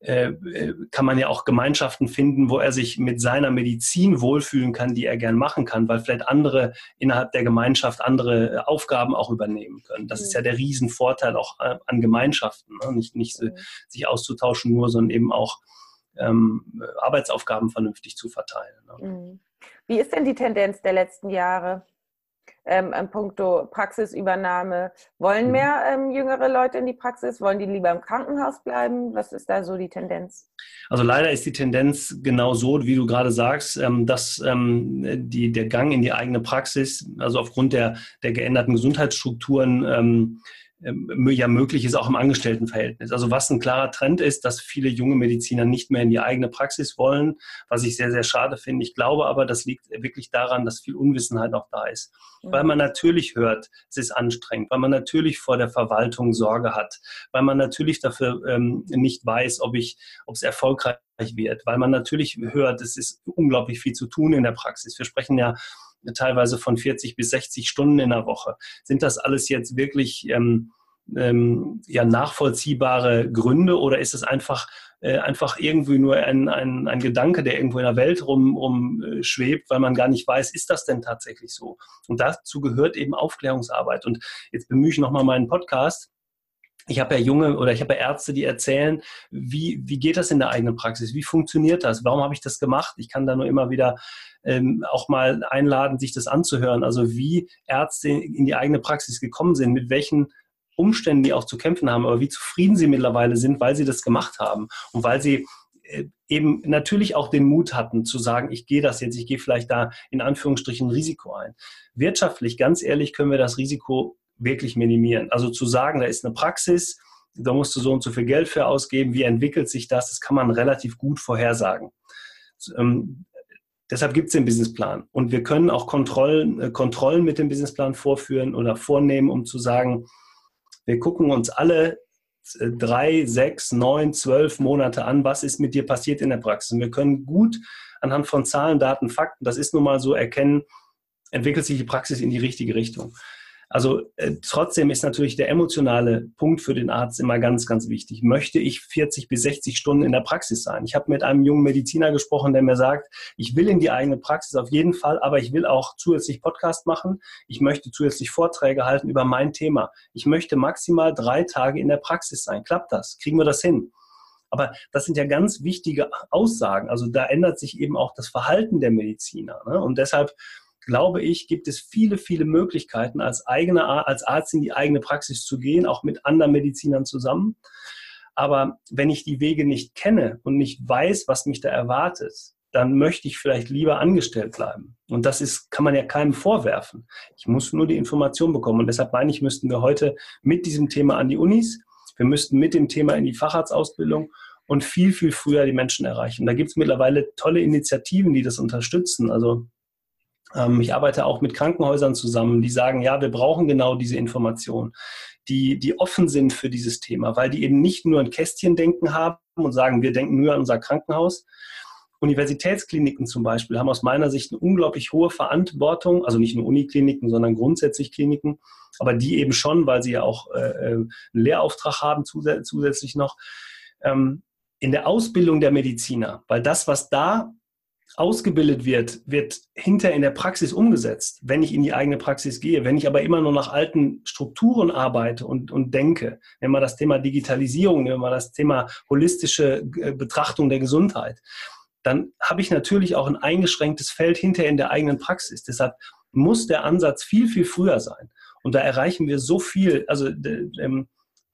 äh, äh, kann man ja auch Gemeinschaften finden, wo er sich mit seiner Medizin wohlfühlen kann, die er gern machen kann, weil vielleicht andere innerhalb der Gemeinschaft andere äh, Aufgaben auch übernehmen können. Das mhm. ist ja der Riesenvorteil auch an Gemeinschaften, ne? nicht, nicht mhm. sich auszutauschen nur, sondern eben auch ähm, Arbeitsaufgaben vernünftig zu verteilen. Ne? Mhm. Wie ist denn die Tendenz der letzten Jahre? Ähm, puncto Praxisübernahme. Wollen mhm. mehr ähm, jüngere Leute in die Praxis? Wollen die lieber im Krankenhaus bleiben? Was ist da so die Tendenz? Also leider ist die Tendenz genau so, wie du gerade sagst, ähm, dass ähm, die, der Gang in die eigene Praxis, also aufgrund der, der geänderten Gesundheitsstrukturen, ähm, ja möglich ist, auch im Angestelltenverhältnis. Also was ein klarer Trend ist, dass viele junge Mediziner nicht mehr in die eigene Praxis wollen, was ich sehr, sehr schade finde. Ich glaube aber, das liegt wirklich daran, dass viel Unwissenheit auch da ist. Mhm. Weil man natürlich hört, es ist anstrengend, weil man natürlich vor der Verwaltung Sorge hat, weil man natürlich dafür ähm, nicht weiß, ob ich, ob es erfolgreich wird, weil man natürlich hört, es ist unglaublich viel zu tun in der Praxis. Wir sprechen ja teilweise von 40 bis 60 Stunden in der Woche. Sind das alles jetzt wirklich ähm, ähm, ja, nachvollziehbare Gründe oder ist es einfach, äh, einfach irgendwie nur ein, ein, ein Gedanke, der irgendwo in der Welt rum, rum äh, schwebt, weil man gar nicht weiß, ist das denn tatsächlich so? Und dazu gehört eben Aufklärungsarbeit. Und jetzt bemühe ich nochmal meinen Podcast ich habe ja junge oder ich habe ja Ärzte, die erzählen, wie, wie geht das in der eigenen Praxis? Wie funktioniert das? Warum habe ich das gemacht? Ich kann da nur immer wieder ähm, auch mal einladen, sich das anzuhören. Also wie Ärzte in die eigene Praxis gekommen sind, mit welchen Umständen die auch zu kämpfen haben, aber wie zufrieden sie mittlerweile sind, weil sie das gemacht haben und weil sie äh, eben natürlich auch den Mut hatten zu sagen, ich gehe das jetzt, ich gehe vielleicht da in Anführungsstrichen Risiko ein. Wirtschaftlich, ganz ehrlich, können wir das Risiko wirklich minimieren. Also zu sagen, da ist eine Praxis, da musst du so und so viel Geld für ausgeben, wie entwickelt sich das, das kann man relativ gut vorhersagen. Ähm, deshalb gibt es den Businessplan. Und wir können auch Kontrollen, äh, Kontrollen mit dem Businessplan vorführen oder vornehmen, um zu sagen, wir gucken uns alle äh, drei, sechs, neun, zwölf Monate an, was ist mit dir passiert in der Praxis. Und wir können gut anhand von Zahlen, Daten, Fakten, das ist nun mal so, erkennen, entwickelt sich die Praxis in die richtige Richtung. Also äh, trotzdem ist natürlich der emotionale Punkt für den Arzt immer ganz, ganz wichtig. Möchte ich 40 bis 60 Stunden in der Praxis sein? Ich habe mit einem jungen Mediziner gesprochen, der mir sagt, ich will in die eigene Praxis auf jeden Fall, aber ich will auch zusätzlich Podcast machen. Ich möchte zusätzlich Vorträge halten über mein Thema. Ich möchte maximal drei Tage in der Praxis sein. Klappt das? Kriegen wir das hin? Aber das sind ja ganz wichtige Aussagen. Also da ändert sich eben auch das Verhalten der Mediziner. Ne? Und deshalb glaube ich, gibt es viele, viele Möglichkeiten, als, eigener, als Arzt in die eigene Praxis zu gehen, auch mit anderen Medizinern zusammen. Aber wenn ich die Wege nicht kenne und nicht weiß, was mich da erwartet, dann möchte ich vielleicht lieber angestellt bleiben. Und das ist, kann man ja keinem vorwerfen. Ich muss nur die Information bekommen. Und deshalb meine ich, müssten wir heute mit diesem Thema an die Unis, wir müssten mit dem Thema in die Facharztausbildung und viel, viel früher die Menschen erreichen. Da gibt es mittlerweile tolle Initiativen, die das unterstützen. Also ich arbeite auch mit Krankenhäusern zusammen, die sagen, ja, wir brauchen genau diese Informationen, die, die offen sind für dieses Thema, weil die eben nicht nur ein Kästchendenken haben und sagen, wir denken nur an unser Krankenhaus. Universitätskliniken zum Beispiel haben aus meiner Sicht eine unglaublich hohe Verantwortung, also nicht nur Unikliniken, sondern grundsätzlich Kliniken, aber die eben schon, weil sie ja auch äh, äh einen Lehrauftrag haben zusätzlich noch, ähm, in der Ausbildung der Mediziner, weil das, was da ausgebildet wird, wird hinter in der Praxis umgesetzt, wenn ich in die eigene Praxis gehe. Wenn ich aber immer nur nach alten Strukturen arbeite und, und denke, wenn man das Thema Digitalisierung, wenn man das Thema holistische äh, Betrachtung der Gesundheit, dann habe ich natürlich auch ein eingeschränktes Feld hinter in der eigenen Praxis. Deshalb muss der Ansatz viel, viel früher sein. Und da erreichen wir so viel. Also ähm,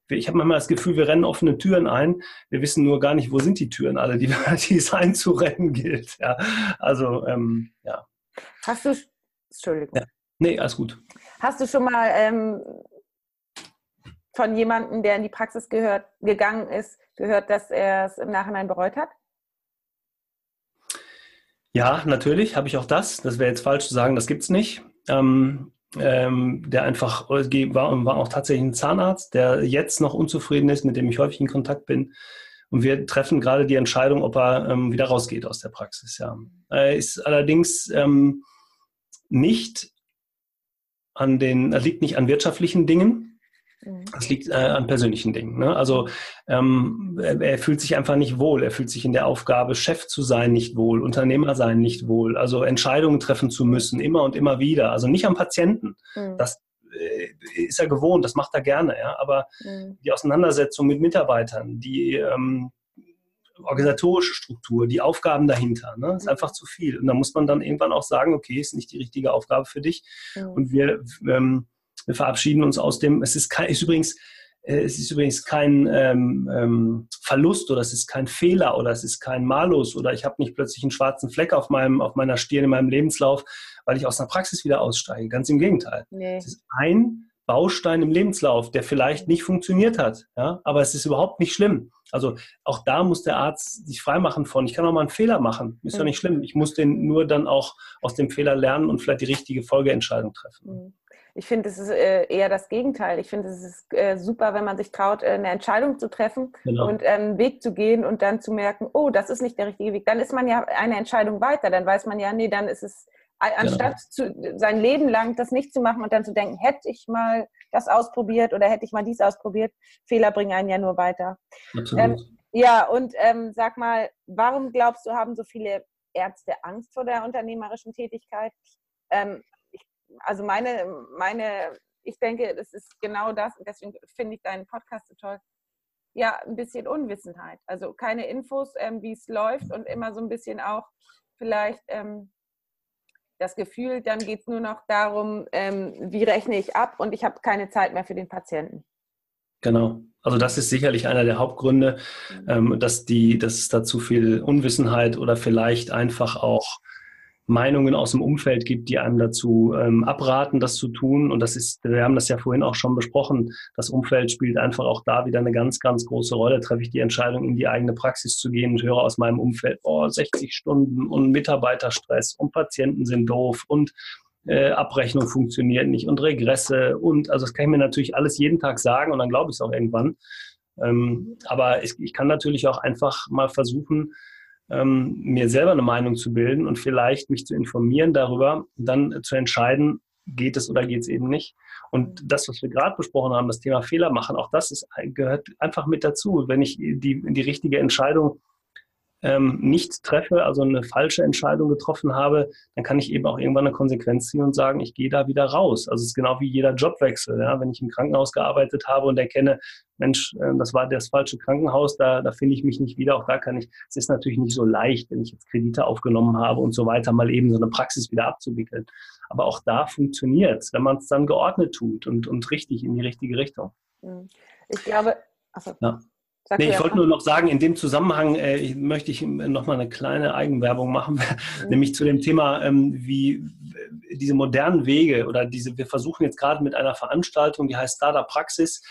ich habe manchmal das Gefühl, wir rennen offene Türen ein. Wir wissen nur gar nicht, wo sind die Türen alle, die, die es einzurennen gilt. Ja, also, ähm, ja. Hast du, Entschuldigung. Ja. Nee, alles gut. Hast du schon mal ähm, von jemandem, der in die Praxis gehört, gegangen ist, gehört, dass er es im Nachhinein bereut hat? Ja, natürlich habe ich auch das. Das wäre jetzt falsch zu sagen, das gibt es nicht. Ähm, ähm, der einfach äh, war, war auch tatsächlich ein Zahnarzt, der jetzt noch unzufrieden ist, mit dem ich häufig in Kontakt bin. Und wir treffen gerade die Entscheidung, ob er ähm, wieder rausgeht aus der Praxis. Ja. Er ist allerdings ähm, nicht an den, er liegt nicht an wirtschaftlichen Dingen. Das liegt äh, an persönlichen Dingen. Ne? Also ähm, er, er, fühlt sich einfach nicht wohl. Er fühlt sich in der Aufgabe, Chef zu sein, nicht wohl, Unternehmer sein, nicht wohl. Also Entscheidungen treffen zu müssen, immer und immer wieder. Also nicht am Patienten. Mhm. Das äh, ist er gewohnt, das macht er gerne. Ja? Aber mhm. die Auseinandersetzung mit Mitarbeitern, die ähm, organisatorische Struktur, die Aufgaben dahinter, ne? ist mhm. einfach zu viel. Und da muss man dann irgendwann auch sagen, okay, ist nicht die richtige Aufgabe für dich. Mhm. Und wir ähm, wir verabschieden uns aus dem, es ist, kein, ist übrigens, äh, es ist übrigens kein ähm, ähm, Verlust oder es ist kein Fehler oder es ist kein Malus oder ich habe nicht plötzlich einen schwarzen Fleck auf, meinem, auf meiner Stirn in meinem Lebenslauf, weil ich aus einer Praxis wieder aussteige. Ganz im Gegenteil. Nee. Es ist ein Baustein im Lebenslauf, der vielleicht nicht funktioniert hat. Ja? Aber es ist überhaupt nicht schlimm. Also auch da muss der Arzt sich freimachen von, ich kann auch mal einen Fehler machen. Ist mhm. doch nicht schlimm. Ich muss den nur dann auch aus dem Fehler lernen und vielleicht die richtige Folgeentscheidung treffen. Mhm. Ich finde, es ist äh, eher das Gegenteil. Ich finde, es ist äh, super, wenn man sich traut, äh, eine Entscheidung zu treffen genau. und einen Weg zu gehen und dann zu merken, oh, das ist nicht der richtige Weg. Dann ist man ja eine Entscheidung weiter. Dann weiß man ja, nee, dann ist es, anstatt genau. zu, sein Leben lang das nicht zu machen und dann zu denken, hätte ich mal das ausprobiert oder hätte ich mal dies ausprobiert, Fehler bringen einen ja nur weiter. Ähm, ja, und ähm, sag mal, warum glaubst du, haben so viele Ärzte Angst vor der unternehmerischen Tätigkeit? Ähm, also meine, meine, ich denke, das ist genau das, deswegen finde ich deinen Podcast so toll. Ja, ein bisschen Unwissenheit. Also keine Infos, ähm, wie es läuft und immer so ein bisschen auch vielleicht ähm, das Gefühl, dann geht es nur noch darum, ähm, wie rechne ich ab und ich habe keine Zeit mehr für den Patienten. Genau. Also das ist sicherlich einer der Hauptgründe, mhm. ähm, dass, die, dass es da zu viel Unwissenheit oder vielleicht einfach auch Meinungen aus dem Umfeld gibt, die einem dazu ähm, abraten, das zu tun. Und das ist, wir haben das ja vorhin auch schon besprochen, das Umfeld spielt einfach auch da wieder eine ganz, ganz große Rolle. Treffe ich die Entscheidung, in die eigene Praxis zu gehen und höre aus meinem Umfeld, oh, 60 Stunden und Mitarbeiterstress und Patienten sind doof und äh, Abrechnung funktioniert nicht und Regresse und also das kann ich mir natürlich alles jeden Tag sagen und dann glaube ich es auch irgendwann. Ähm, aber ich, ich kann natürlich auch einfach mal versuchen, ähm, mir selber eine Meinung zu bilden und vielleicht mich zu informieren darüber, dann zu entscheiden, geht es oder geht es eben nicht. Und das, was wir gerade besprochen haben, das Thema Fehler machen, auch das ist, gehört einfach mit dazu. Wenn ich die, die richtige Entscheidung ähm, nicht treffe, also eine falsche Entscheidung getroffen habe, dann kann ich eben auch irgendwann eine Konsequenz ziehen und sagen, ich gehe da wieder raus. Also es ist genau wie jeder Jobwechsel. Ja? Wenn ich im Krankenhaus gearbeitet habe und erkenne, Mensch, äh, das war das falsche Krankenhaus, da, da finde ich mich nicht wieder, auch da kann ich, es ist natürlich nicht so leicht, wenn ich jetzt Kredite aufgenommen habe und so weiter, mal eben so eine Praxis wieder abzuwickeln. Aber auch da funktioniert es, wenn man es dann geordnet tut und, und richtig in die richtige Richtung. Hm. Ich glaube, also, ja. Sag nee, ich wollte nur noch sagen, in dem Zusammenhang äh, möchte ich noch mal eine kleine Eigenwerbung machen, mhm. nämlich zu dem Thema, ähm, wie äh, diese modernen Wege oder diese, wir versuchen jetzt gerade mit einer Veranstaltung, die heißt Startup Praxis,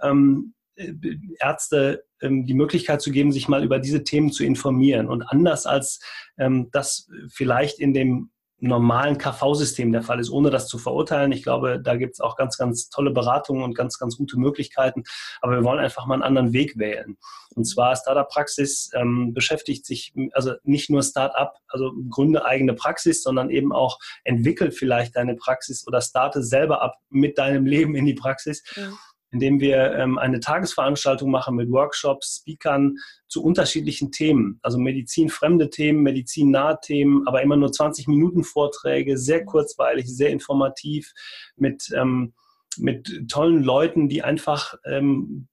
ähm, äh, Ärzte ähm, die Möglichkeit zu geben, sich mal über diese Themen zu informieren. Und anders als ähm, das vielleicht in dem normalen KV-System der Fall ist, ohne das zu verurteilen. Ich glaube, da gibt es auch ganz, ganz tolle Beratungen und ganz, ganz gute Möglichkeiten. Aber wir wollen einfach mal einen anderen Weg wählen. Und zwar Startup-Praxis ähm, beschäftigt sich, also nicht nur Startup, also gründe eigene Praxis, sondern eben auch entwickelt vielleicht deine Praxis oder starte selber ab mit deinem Leben in die Praxis. Mhm in dem wir ähm, eine Tagesveranstaltung machen mit Workshops, Speakern zu unterschiedlichen Themen. Also medizinfremde Themen, medizinnahe Themen, aber immer nur 20 Minuten Vorträge, sehr kurzweilig, sehr informativ, mit, ähm, mit tollen Leuten, die einfach ähm,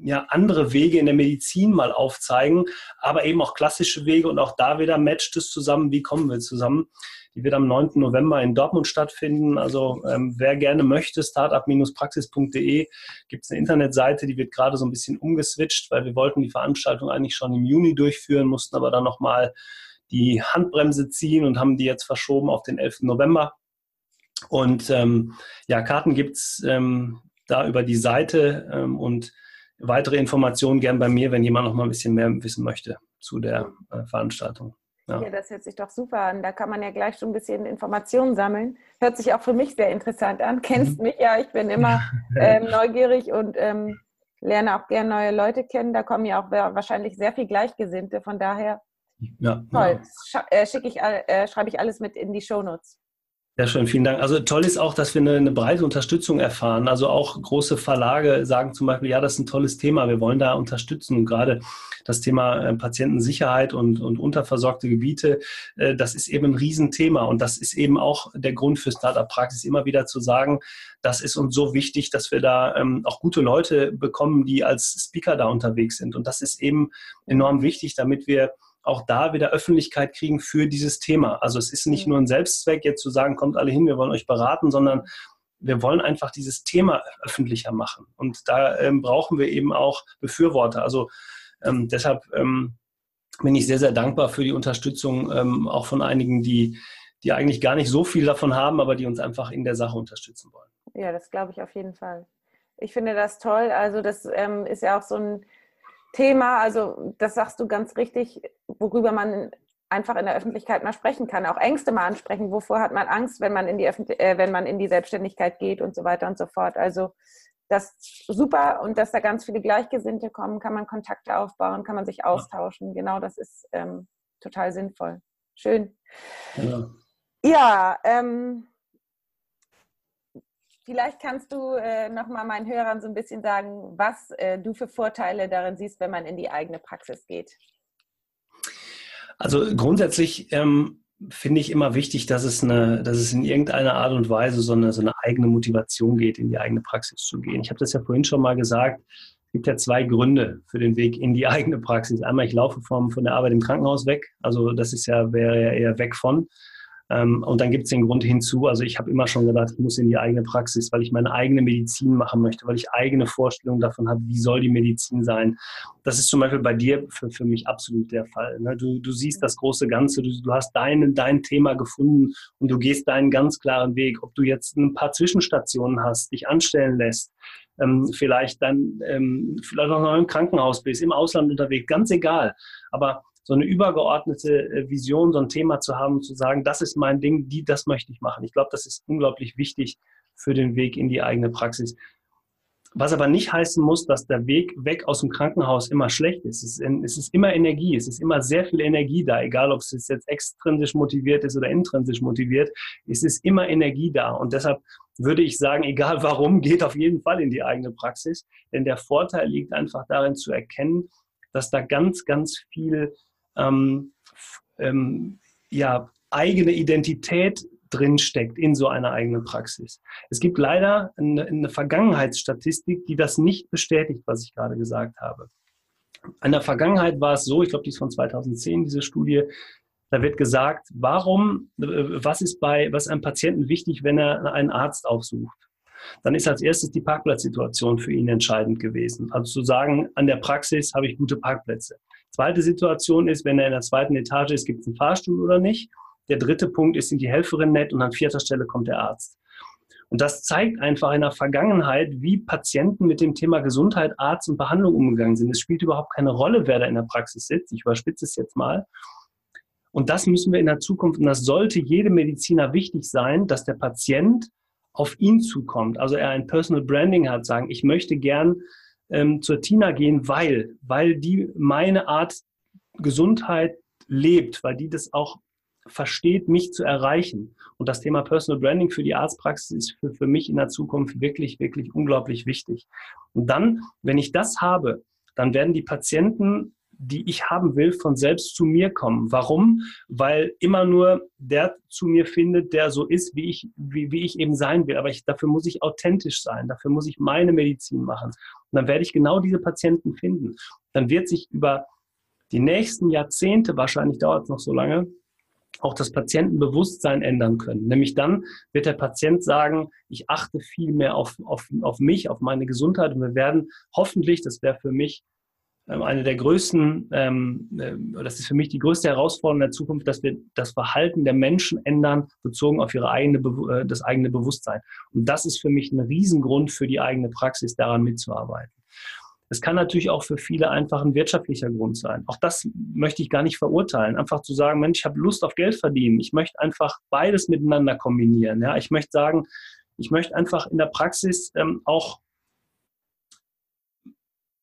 ja, andere Wege in der Medizin mal aufzeigen, aber eben auch klassische Wege und auch da wieder matcht es zusammen, wie kommen wir zusammen. Die wird am 9. November in Dortmund stattfinden. Also ähm, wer gerne möchte, startup-praxis.de gibt es eine Internetseite, die wird gerade so ein bisschen umgeswitcht, weil wir wollten die Veranstaltung eigentlich schon im Juni durchführen, mussten aber dann nochmal die Handbremse ziehen und haben die jetzt verschoben auf den 11. November. Und ähm, ja, Karten gibt es ähm, da über die Seite ähm, und weitere Informationen gern bei mir, wenn jemand noch mal ein bisschen mehr wissen möchte zu der äh, Veranstaltung. Ja. ja. das hört sich doch super an. Da kann man ja gleich schon ein bisschen Informationen sammeln. Hört sich auch für mich sehr interessant an. Kennst mhm. mich ja, ich bin immer ähm, neugierig und ähm, lerne auch gerne neue Leute kennen. Da kommen ja auch wahrscheinlich sehr viel Gleichgesinnte. Von daher ja, toll. Ja. Äh, schicke ich, äh, schreibe ich alles mit in die Shownotes. Sehr schön, vielen Dank. Also toll ist auch, dass wir eine, eine, breite Unterstützung erfahren. Also auch große Verlage sagen zum Beispiel, ja, das ist ein tolles Thema, wir wollen da unterstützen. Und gerade das Thema äh, Patientensicherheit und, und unterversorgte Gebiete, äh, das ist eben ein Riesenthema. Und das ist eben auch der Grund für Startup-Praxis, immer wieder zu sagen, das ist uns so wichtig, dass wir da ähm, auch gute Leute bekommen, die als Speaker da unterwegs sind. Und das ist eben enorm wichtig, damit wir auch da wieder Öffentlichkeit kriegen für dieses Thema. Also es ist nicht mhm. nur ein Selbstzweck, jetzt zu sagen, kommt alle hin, wir wollen euch beraten, sondern wir wollen einfach dieses Thema öffentlicher machen. Und da ähm, brauchen wir eben auch Befürworter. Also ähm, deshalb ähm, bin ich sehr, sehr dankbar für die Unterstützung ähm, auch von einigen, die, die eigentlich gar nicht so viel davon haben, aber die uns einfach in der Sache unterstützen wollen. Ja, das glaube ich auf jeden Fall. Ich finde das toll. Also das ähm, ist ja auch so ein Thema, also das sagst du ganz richtig, worüber man einfach in der Öffentlichkeit mal sprechen kann, auch Ängste mal ansprechen. Wovor hat man Angst, wenn man in die, äh, wenn man in die Selbstständigkeit geht und so weiter und so fort. Also das ist super und dass da ganz viele Gleichgesinnte kommen, kann man Kontakte aufbauen, kann man sich austauschen. Genau, das ist ähm, total sinnvoll. Schön. Ja, ja ähm, Vielleicht kannst du äh, nochmal meinen Hörern so ein bisschen sagen, was äh, du für Vorteile darin siehst, wenn man in die eigene Praxis geht. Also grundsätzlich ähm, finde ich immer wichtig, dass es, eine, dass es in irgendeiner Art und Weise so eine, so eine eigene Motivation geht, in die eigene Praxis zu gehen. Ich habe das ja vorhin schon mal gesagt. Es gibt ja zwei Gründe für den Weg in die eigene Praxis. Einmal, ich laufe vom, von der Arbeit im Krankenhaus weg. Also das ist ja, wäre ja eher weg von. Ähm, und dann gibt es den Grund hinzu, also ich habe immer schon gedacht, ich muss in die eigene Praxis, weil ich meine eigene Medizin machen möchte, weil ich eigene Vorstellungen davon habe, wie soll die Medizin sein. Das ist zum Beispiel bei dir für, für mich absolut der Fall. Ne? Du, du siehst das große Ganze, du, du hast dein, dein Thema gefunden und du gehst deinen ganz klaren Weg. Ob du jetzt ein paar Zwischenstationen hast, dich anstellen lässt, ähm, vielleicht dann ähm, vielleicht auch noch im Krankenhaus bist, im Ausland unterwegs, ganz egal. Aber so eine übergeordnete äh, Vision, so ein Thema zu haben, zu sagen, das ist mein Ding, die, das möchte ich machen. Ich glaube, das ist unglaublich wichtig für den Weg in die eigene Praxis. Was aber nicht heißen muss, dass der Weg weg aus dem Krankenhaus immer schlecht ist. Es ist, es ist immer Energie, es ist immer sehr viel Energie da, egal ob es jetzt extrinsisch motiviert ist oder intrinsisch motiviert. Es ist immer Energie da. Und deshalb würde ich sagen, egal warum, geht auf jeden Fall in die eigene Praxis. Denn der Vorteil liegt einfach darin zu erkennen, dass da ganz, ganz viel ähm, ähm, ja, eigene Identität drinsteckt in so einer eigenen Praxis. Es gibt leider eine, eine Vergangenheitsstatistik, die das nicht bestätigt, was ich gerade gesagt habe. In der Vergangenheit war es so, ich glaube, die ist von 2010, diese Studie, da wird gesagt, warum, äh, was ist bei, was einem Patienten wichtig, wenn er einen Arzt aufsucht? Dann ist als erstes die Parkplatzsituation für ihn entscheidend gewesen. Also zu sagen, an der Praxis habe ich gute Parkplätze. Zweite Situation ist, wenn er in der zweiten Etage ist, gibt es einen Fahrstuhl oder nicht. Der dritte Punkt ist, sind die Helferin nett und an vierter Stelle kommt der Arzt. Und das zeigt einfach in der Vergangenheit, wie Patienten mit dem Thema Gesundheit, Arzt und Behandlung umgegangen sind. Es spielt überhaupt keine Rolle, wer da in der Praxis sitzt. Ich überspitze es jetzt mal. Und das müssen wir in der Zukunft, und das sollte jedem Mediziner wichtig sein, dass der Patient auf ihn zukommt. Also er ein Personal Branding hat, sagen, ich möchte gern ähm, zur Tina gehen, weil, weil die meine Art Gesundheit lebt, weil die das auch versteht, mich zu erreichen. Und das Thema Personal Branding für die Arztpraxis ist für, für mich in der Zukunft wirklich, wirklich unglaublich wichtig. Und dann, wenn ich das habe, dann werden die Patienten die ich haben will, von selbst zu mir kommen. Warum? Weil immer nur der zu mir findet, der so ist, wie ich, wie, wie ich eben sein will. Aber ich, dafür muss ich authentisch sein. Dafür muss ich meine Medizin machen. Und dann werde ich genau diese Patienten finden. Dann wird sich über die nächsten Jahrzehnte, wahrscheinlich dauert es noch so lange, auch das Patientenbewusstsein ändern können. Nämlich dann wird der Patient sagen, ich achte viel mehr auf, auf, auf mich, auf meine Gesundheit und wir werden hoffentlich, das wäre für mich eine der größten, ähm, äh, das ist für mich die größte Herausforderung der Zukunft, dass wir das Verhalten der Menschen ändern, bezogen auf ihre eigene, äh, das eigene Bewusstsein. Und das ist für mich ein Riesengrund für die eigene Praxis, daran mitzuarbeiten. Es kann natürlich auch für viele einfach ein wirtschaftlicher Grund sein. Auch das möchte ich gar nicht verurteilen. Einfach zu sagen, Mensch, ich habe Lust auf Geld verdienen. Ich möchte einfach beides miteinander kombinieren. Ja, ich möchte sagen, ich möchte einfach in der Praxis ähm, auch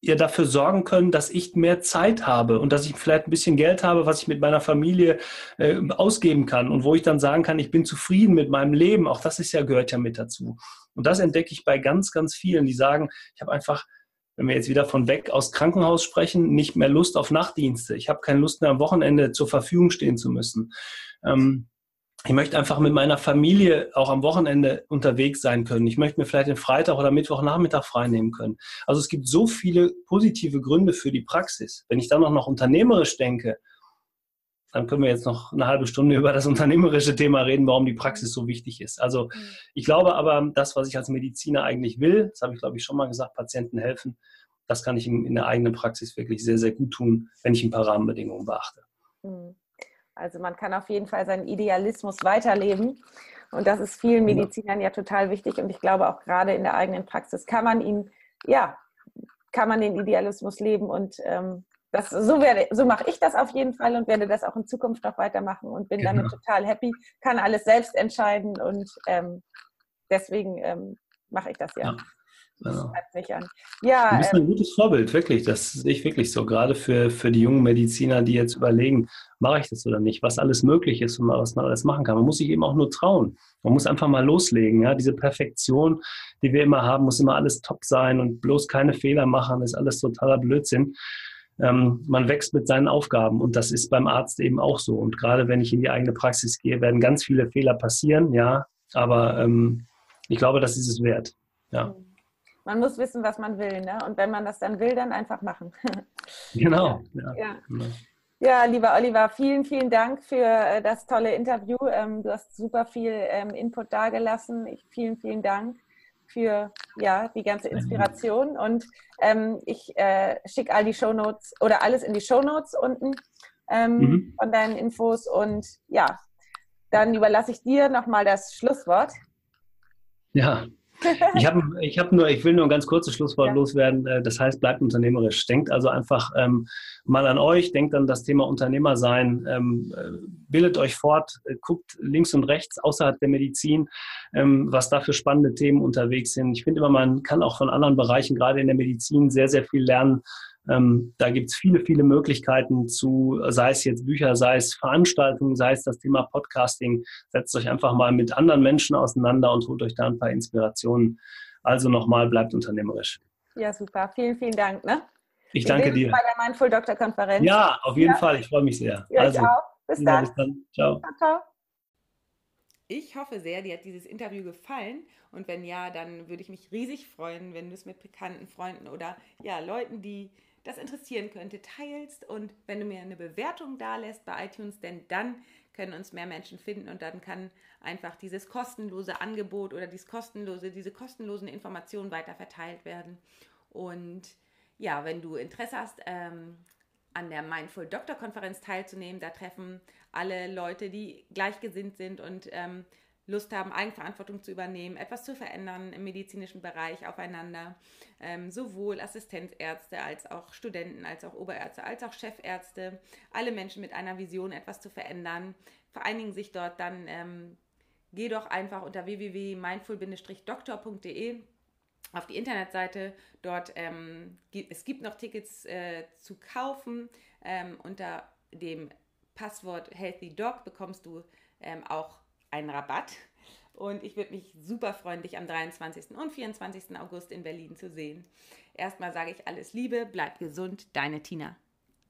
ihr dafür sorgen können, dass ich mehr Zeit habe und dass ich vielleicht ein bisschen Geld habe, was ich mit meiner Familie äh, ausgeben kann und wo ich dann sagen kann, ich bin zufrieden mit meinem Leben. Auch das ist ja gehört ja mit dazu. Und das entdecke ich bei ganz, ganz vielen, die sagen, ich habe einfach wenn wir jetzt wieder von weg aus Krankenhaus sprechen, nicht mehr Lust auf Nachtdienste. Ich habe keine Lust mehr am Wochenende zur Verfügung stehen zu müssen. Ähm, ich möchte einfach mit meiner Familie auch am Wochenende unterwegs sein können. Ich möchte mir vielleicht den Freitag oder Mittwochnachmittag freinehmen können. Also es gibt so viele positive Gründe für die Praxis. Wenn ich dann auch noch unternehmerisch denke, dann können wir jetzt noch eine halbe Stunde über das unternehmerische Thema reden, warum die Praxis so wichtig ist. Also mhm. ich glaube aber, das, was ich als Mediziner eigentlich will, das habe ich, glaube ich, schon mal gesagt, Patienten helfen, das kann ich in der eigenen Praxis wirklich sehr, sehr gut tun, wenn ich ein paar Rahmenbedingungen beachte. Mhm. Also man kann auf jeden Fall seinen Idealismus weiterleben. Und das ist vielen Medizinern ja total wichtig. Und ich glaube auch gerade in der eigenen Praxis kann man ihn, ja, kann man den Idealismus leben. Und ähm, das, so, werde, so mache ich das auf jeden Fall und werde das auch in Zukunft noch weitermachen und bin genau. damit total happy, kann alles selbst entscheiden und ähm, deswegen ähm, mache ich das ja. ja. Genau. Ja, du bist ein ähm, gutes Vorbild, wirklich. Das sehe ich wirklich so. Gerade für, für die jungen Mediziner, die jetzt überlegen, mache ich das oder nicht, was alles möglich ist und was man alles machen kann. Man muss sich eben auch nur trauen. Man muss einfach mal loslegen. Ja? Diese Perfektion, die wir immer haben, muss immer alles top sein und bloß keine Fehler machen, ist alles totaler Blödsinn. Ähm, man wächst mit seinen Aufgaben und das ist beim Arzt eben auch so. Und gerade wenn ich in die eigene Praxis gehe, werden ganz viele Fehler passieren, ja, aber ähm, ich glaube, das ist es wert. Ja. Mhm man muss wissen, was man will. Ne? Und wenn man das dann will, dann einfach machen. genau. Ja. Ja. Genau. ja. lieber Oliver, vielen, vielen Dank für äh, das tolle Interview. Ähm, du hast super viel ähm, Input dargelassen. vielen, vielen Dank für ja, die ganze Inspiration. Und ähm, ich äh, schicke all die Shownotes oder alles in die Shownotes unten ähm, mhm. von deinen Infos. Und ja, dann überlasse ich dir nochmal das Schlusswort. Ja, ich habe ich hab nur, ich will nur ein ganz kurzes Schlusswort ja. loswerden. Äh, das heißt, bleibt unternehmerisch. Denkt also einfach ähm, mal an euch, denkt an das Thema Unternehmer sein, ähm, äh, bildet euch fort, äh, guckt links und rechts außerhalb der Medizin, ähm, was da für spannende Themen unterwegs sind. Ich finde immer, man kann auch von anderen Bereichen, gerade in der Medizin, sehr, sehr viel lernen. Ähm, da gibt es viele, viele Möglichkeiten zu, sei es jetzt Bücher, sei es Veranstaltungen, sei es das Thema Podcasting. Setzt euch einfach mal mit anderen Menschen auseinander und holt euch da ein paar Inspirationen. Also nochmal, bleibt unternehmerisch. Ja, super. Vielen, vielen Dank. Ne? Ich danke dir. Bei der Mindful Doctor Konferenz. Ja, auf jeden ja. Fall. Ich freue mich sehr. Ja, also, auch. Bis dann. Bis dann. Ciao. ciao, ciao. Ich hoffe sehr, dir hat dieses Interview gefallen. Und wenn ja, dann würde ich mich riesig freuen, wenn du es mit bekannten Freunden oder ja, Leuten, die das interessieren könnte, teilst und wenn du mir eine Bewertung da lässt bei iTunes, denn dann können uns mehr Menschen finden und dann kann einfach dieses kostenlose Angebot oder dieses kostenlose, diese kostenlosen Informationen weiter verteilt werden. Und ja, wenn du Interesse hast, ähm, an der Mindful Doctor Konferenz teilzunehmen, da treffen alle Leute, die gleichgesinnt sind und ähm, Lust haben, Eigenverantwortung zu übernehmen, etwas zu verändern im medizinischen Bereich aufeinander. Ähm, sowohl Assistenzärzte als auch Studenten, als auch Oberärzte, als auch Chefärzte. Alle Menschen mit einer Vision, etwas zu verändern, vereinigen sich dort dann. Ähm, geh doch einfach unter www.mindful-doktor.de auf die Internetseite. Dort ähm, gibt, es gibt noch Tickets äh, zu kaufen ähm, unter dem Passwort Healthy Dog bekommst du ähm, auch einen Rabatt. Und ich würde mich super freuen, dich am 23. und 24. August in Berlin zu sehen. Erstmal sage ich alles Liebe, bleib gesund, deine Tina.